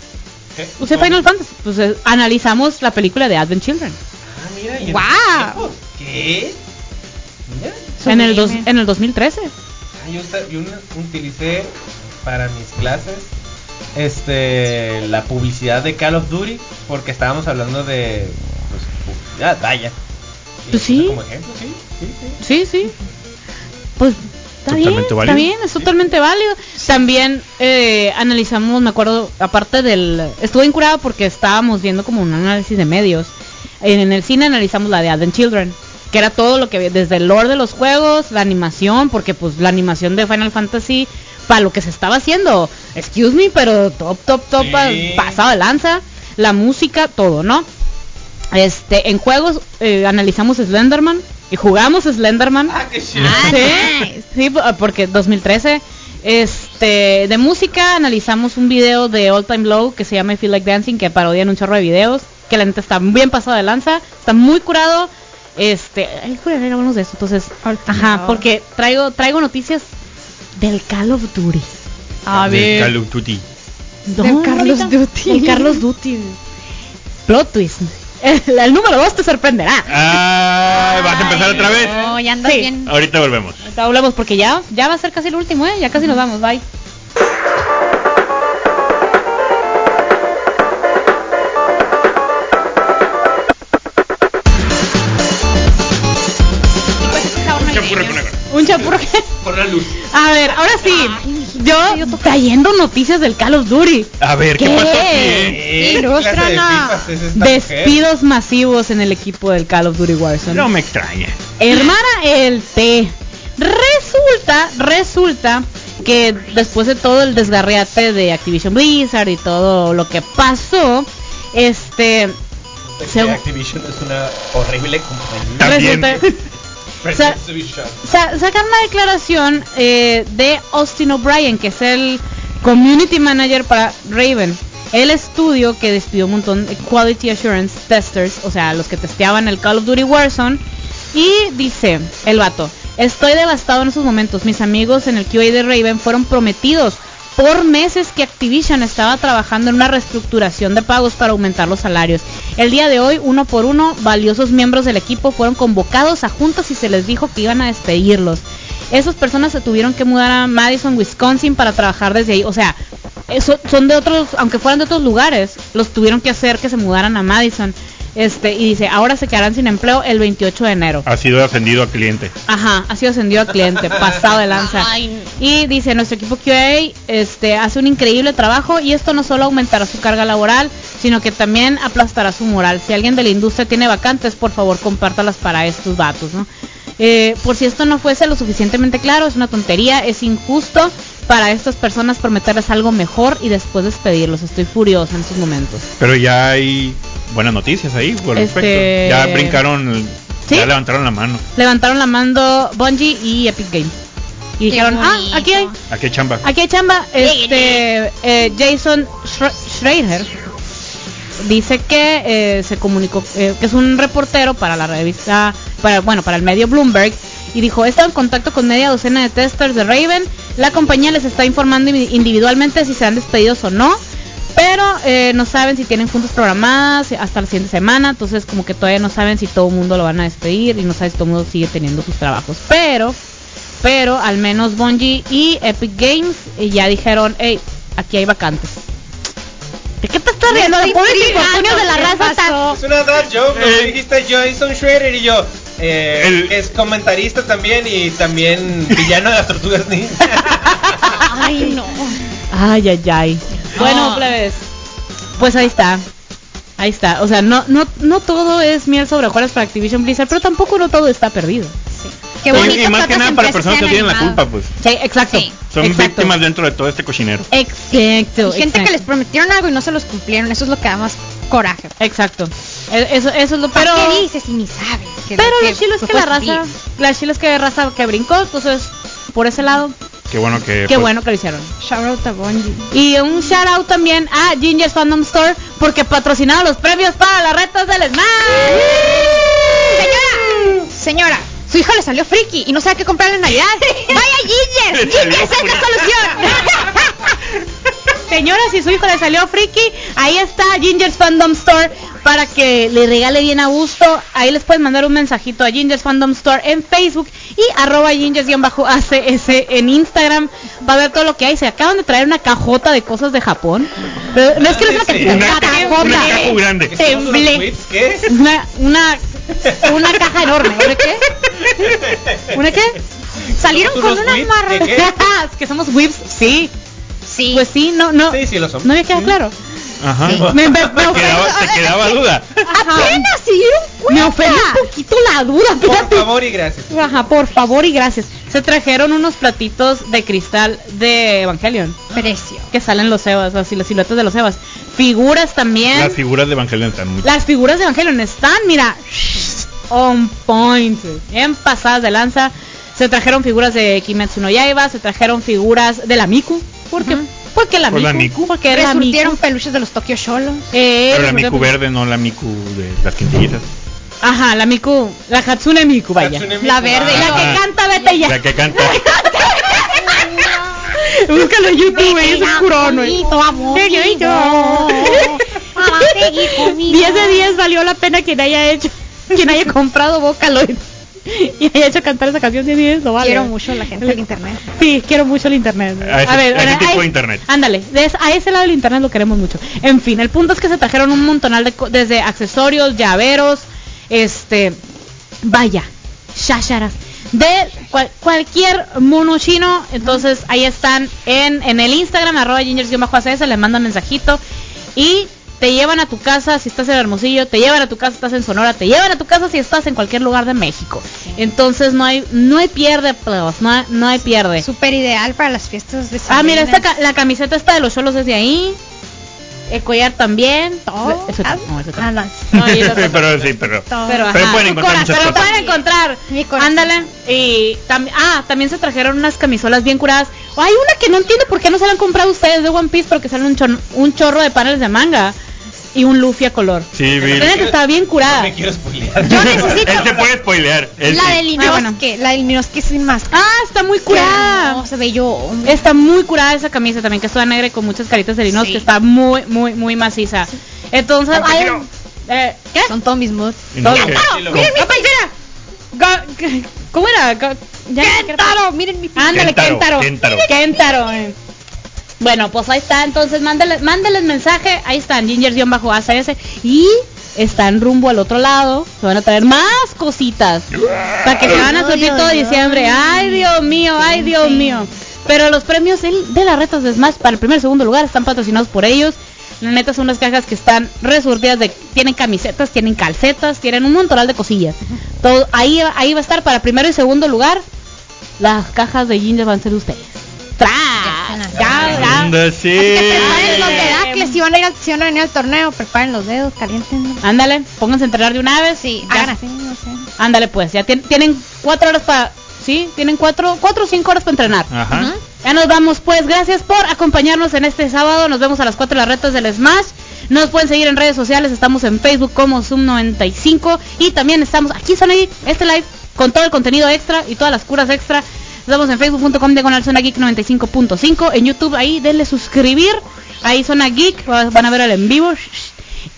¿Qué? Usé Final Fantasy. Pues eh, analizamos la película de Advent Children. Ah, mira, y tiempos, ¿Qué? Mira. En el, dos, en el 2013. Ah, yo, yo una- utilicé para mis clases este la publicidad de Call of Duty porque estábamos hablando de pues, publicidad, vaya. Pues sí. Como ejemplo, sí, sí, sí. Sí, sí. Pues está bien, está es totalmente válido. También eh, analizamos, me acuerdo, aparte del... Estuve incurado porque estábamos viendo como un análisis de medios. En, en el cine analizamos la de Advent Children, que era todo lo que había, desde el lore de los juegos, la animación, porque pues la animación de Final Fantasy, para lo que se estaba haciendo, excuse me, pero top, top, top, Sí. pa- pasado de lanza, la música, todo, ¿no? Este, en juegos eh, analizamos Slenderman y jugamos Slenderman. Ah, qué. Ah, Sí, sí, po- porque 2013. Este, de música analizamos un video de All Time Low que se llama I Feel Like Dancing, que parodian un chorro de videos, que la neta está bien pasado de lanza, está muy curado. Este, ay, juraría hablamos de eso, entonces, ajá, porque traigo traigo noticias del Call of Duty. A De Call of Duty. No, Carlos ahorita- Duty. El Carlos Duty. Plot twist. El, el número 2 te sorprenderá. Ah, ¿vas a empezar otra vez? No, ya andas Sí. bien. Ahorita volvemos. Ahorita hablamos porque ya, ya va a ser casi el último, ¿eh? Ya casi nos vamos, bye. Y pues. Un chapurro que... Por la luz. A ver, ahora sí. Yo trayendo noticias del Call of Duty. A ver, ¿qué, ¿Qué? pasó aquí? Despidos masivos en el equipo del Call of Duty Warzone. No me extraña. Hermana el T. Resulta, resulta que después de todo el desgarriate de Activision Blizzard y todo lo que pasó, este Es Se- que Activision es una horrible compañía. Resulta Sa- sacan una declaración eh, de Austin O'Brien, que es el community manager para Raven, el estudio que despidió un montón de quality assurance testers, o sea, los que testeaban el Call of Duty Warzone, y dice el vato, estoy devastado en esos momentos, mis amigos en el QA de Raven fueron prometidos por meses que Activision estaba trabajando en una reestructuración de pagos para aumentar los salarios. El día de hoy, uno por uno, valiosos miembros del equipo fueron convocados a juntas y se les dijo que iban a despedirlos. Esas personas se tuvieron que mudar a Madison, Wisconsin para trabajar desde ahí. O sea, eso son de otros, aunque fueran de otros lugares, los tuvieron que hacer que se mudaran a Madison. Este, y dice, ahora se quedarán sin empleo el 28 de enero. Ha sido ascendido a cliente. Ajá, ha sido ascendido a cliente, pasado de lanza. Ay. Y dice, nuestro equipo QA este, hace un increíble trabajo y esto no solo aumentará su carga laboral, sino que también aplastará su moral. Si alguien de la industria tiene vacantes, por favor compártalas para estos datos, ¿no? Eh, por si esto no fuese lo suficientemente claro, es una tontería, es injusto para estas personas prometerles algo mejor y después despedirlos. Estoy furioso en estos momentos. Pero ya hay buenas noticias ahí por Este- respecto. Ya brincaron, ¿Sí? ya levantaron la mano. Levantaron la mando Bungie y Epic Games. Y Qué dijeron, ah, aquí hay, ¿A qué chamba? Aquí hay chamba, este eh, Jason Schre- Schrader dice que eh, se comunicó eh, que es un reportero para la revista, para bueno, para el medio Bloomberg y dijo, he estado en contacto con media docena de testers de Raven, la compañía les está informando indi- individualmente si serán despedidos o no, pero eh, no saben si tienen juntas programadas hasta la siguiente semana, entonces como que todavía no saben si todo el mundo lo van a despedir y no saben si todo el mundo sigue teniendo sus trabajos, pero pero al menos Bungie y Epic Games eh, ya dijeron, hey, aquí hay vacantes. ¿De qué te estás riendo? De la ¿qué raza está-? Es una dad joke, Eh. dijiste Jason Schrader y yo. eh, El- Es comentarista también y también villano de las tortugas ninja. Ay, no. Ay, ay, ay. Bueno, plebes, pues ahí está. Ahí está. O sea, no, no, no todo es miel sobre hojuelas para Activision Blizzard, pero tampoco no todo está perdido. Qué Y- bonito y, más que que nada para personas que tienen la culpa, pues. Sí, exacto. Sí. Son exacto. víctimas dentro de todo este cochinero. Exacto. Y gente que les prometieron algo y no se los cumplieron. Eso es lo que da más coraje. Exacto. E- Eso, eso es lo ¿Para pero qué dices si ni sabes? que Pero que lo chilo es que la raza, la chilo es que raza que brincó, entonces por ese lado, Qué bueno que. qué pues, bueno que lo hicieron. Shout out a Bungie. Y un shout out también a Ginger's Fandom Store porque patrocinaron los premios para las retas del Smash. Señora, señora, su hijo le salió friki y no sabe qué comprarle en Navidad. Vaya Ginger, Ginger es la solución. Señora, si su hijo le salió friki, ahí está Ginger's Fandom Store para que le regale bien a gusto. Ahí les pueden mandar un mensajito a Ginger's Fandom Store en Facebook y arroba Gingers-ACS en Instagram. Va a ver todo lo que hay. Se acaban de traer una cajota de cosas de Japón. Pero no es que no es una cajita, Una, cajota. una caja grande. ¿Qué? Una, una, una caja enorme. ¿Una qué? ¿Una qué? Salieron ¿Somos con unos una whips? marra. ¿De qué? Es que somos whips, sí. Sí. Pues sí, no, no. Sí, sí lo somos. No me queda claro. Ajá. Sí. Me, me- me ofende, quedaba, te quedaba duda. Apenas se dieron me cuenta. ofende un poquito la duda. Por fíjate. favor y gracias. Ajá, por favor y gracias. Se trajeron unos platitos de cristal de Evangelion Precio. que salen los Evas, así las siluetas de los Evas. Figuras también. Las figuras de Evangelion están muy. Las figuras de Evangelion están, mira, on point, bien pasadas de lanza. Se trajeron figuras de Kimetsu no Yaiba, se trajeron figuras de la Miku, porque. Porque la ¿Por la Miku, Miku? porque Resurtieron Miku. peluches de los Tokyo Sholos. Eh, Pero la Miku verde, no la Miku de las quintillitas. Ajá, la Miku, la Hatsune Miku, vaya. Hatsune La Miku. verde, La Ah. que canta, vete ya. La que canta. Búscalo en YouTube, es un curón, güey. Señorito. Para seguir conmigo. 10 de 10 valió la pena quien haya hecho, quien haya comprado Vocaloid y haya hecho cantar esa canción 10 de 10, lo vale. Quiero mucho a la gente del internet. Sí, quiero mucho el internet. A ese- a ese tipo de internet. Ándale, a ese lado del internet lo queremos mucho. En fin, el punto es que se trajeron un montonal de desde accesorios, llaveros, este, vaya, shasharas de cual- cualquier mono chino. Entonces ahí están en, en el Instagram arroba gingers-acs, le mandan mensajito y te llevan a tu casa si estás en Hermosillo, te llevan a tu casa si estás en Sonora, te llevan a tu casa si estás en cualquier lugar de México. Entonces no hay no hay pierde, plebes, no hay, no hay pierde. Súper ideal para las fiestas de Ah, mira, esta la camiseta está de los cholos desde ahí. El collar también. Todo. Eso Ah, no, eso ah, no. No, pero sí, pero. Todo. pero, Pero pueden encontrar muchas pero cosas. pueden encontrar. Ándale. Y tam- ah, también se trajeron unas camisolas bien curadas. Oh, hay una que no entiendo por qué no se la han comprado ustedes de One Piece, porque sale un, chon- un chorro de paneles de manga y un Luffy a color. Sí, vi. La neta bien No curada. me quiero spoilear. Yo necesito Él se puede spoilear. Él la sí. del Ah, bueno. Inosuke, la del Inosuke sin máscara. Ah, está muy curada. No, se ve yo. Está muy curada esa camisa también, que es toda negra y con muchas caritas de linos, Sí. que está muy, muy, muy maciza. Entonces, Aunque hay- eh, ¿qué? Son todos mis moods. No, Sí, ¿Cómo era? ¡Kentaro! Miren mi Ándale, Kentaro, Kentaro. Kentaro. Bueno, pues ahí está, entonces mándeles, mándeles mensaje, ahí están, Ginger-ACS y están rumbo al otro lado, se van a traer más cositas para que se van a ay, todo diciembre. Ay, Dios mío, ay, Dios mío. Pero los premios de las retas de Smash para el primer y segundo lugar están patrocinados por ellos. La neta son unas cajas que están resurtidas de tienen camisetas, tienen calcetas, tienen un montonal de cosillas. Todo ahí ahí va a estar para primero y segundo lugar. Las cajas de Ginger van a ser de ustedes. Dedacles, si van a ir al, si van a venir al torneo, preparen los dedos, calienten. Ándale, pónganse a entrenar de una vez. Sí, Ya. hagan así, no sé. Ándale, pues, ya tien- tienen cuatro horas para... Sí, tienen cuatro, cuatro o cinco horas para entrenar. Ajá. Ya nos vamos, pues, gracias por acompañarnos en este sábado. Nos vemos a las 4 de las retas del Smash. Nos pueden seguir en redes sociales, estamos en Facebook como Zoom95 y también estamos aquí son ahí, este live con todo el contenido extra y todas las curas extra. Estamos en facebook.com diagonal zona geek 95.5, en YouTube ahí denle suscribir, ahí zona geek, va- van a ver el en vivo.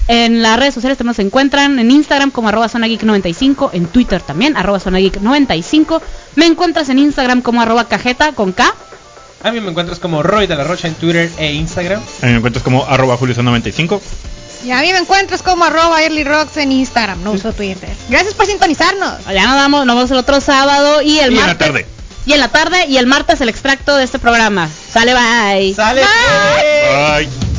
En las redes sociales también se encuentran en Instagram como arroba zona geek 95, en Twitter también arroba zona geek 95. Me encuentras en Instagram como arroba cajeta con K. A mí me encuentras como Roy de la Rocha en Twitter e Instagram. A mí me encuentras como arroba julio95. Y a mí me encuentras como arroba early rocks en Instagram, no uso Twitter. Gracias por sintonizarnos. Ya nos vamos, nos vemos el otro sábado y el Y en la martes. tarde. Y en la tarde y el martes el extracto de este programa. Sale, bye. ¡Sale! Bye.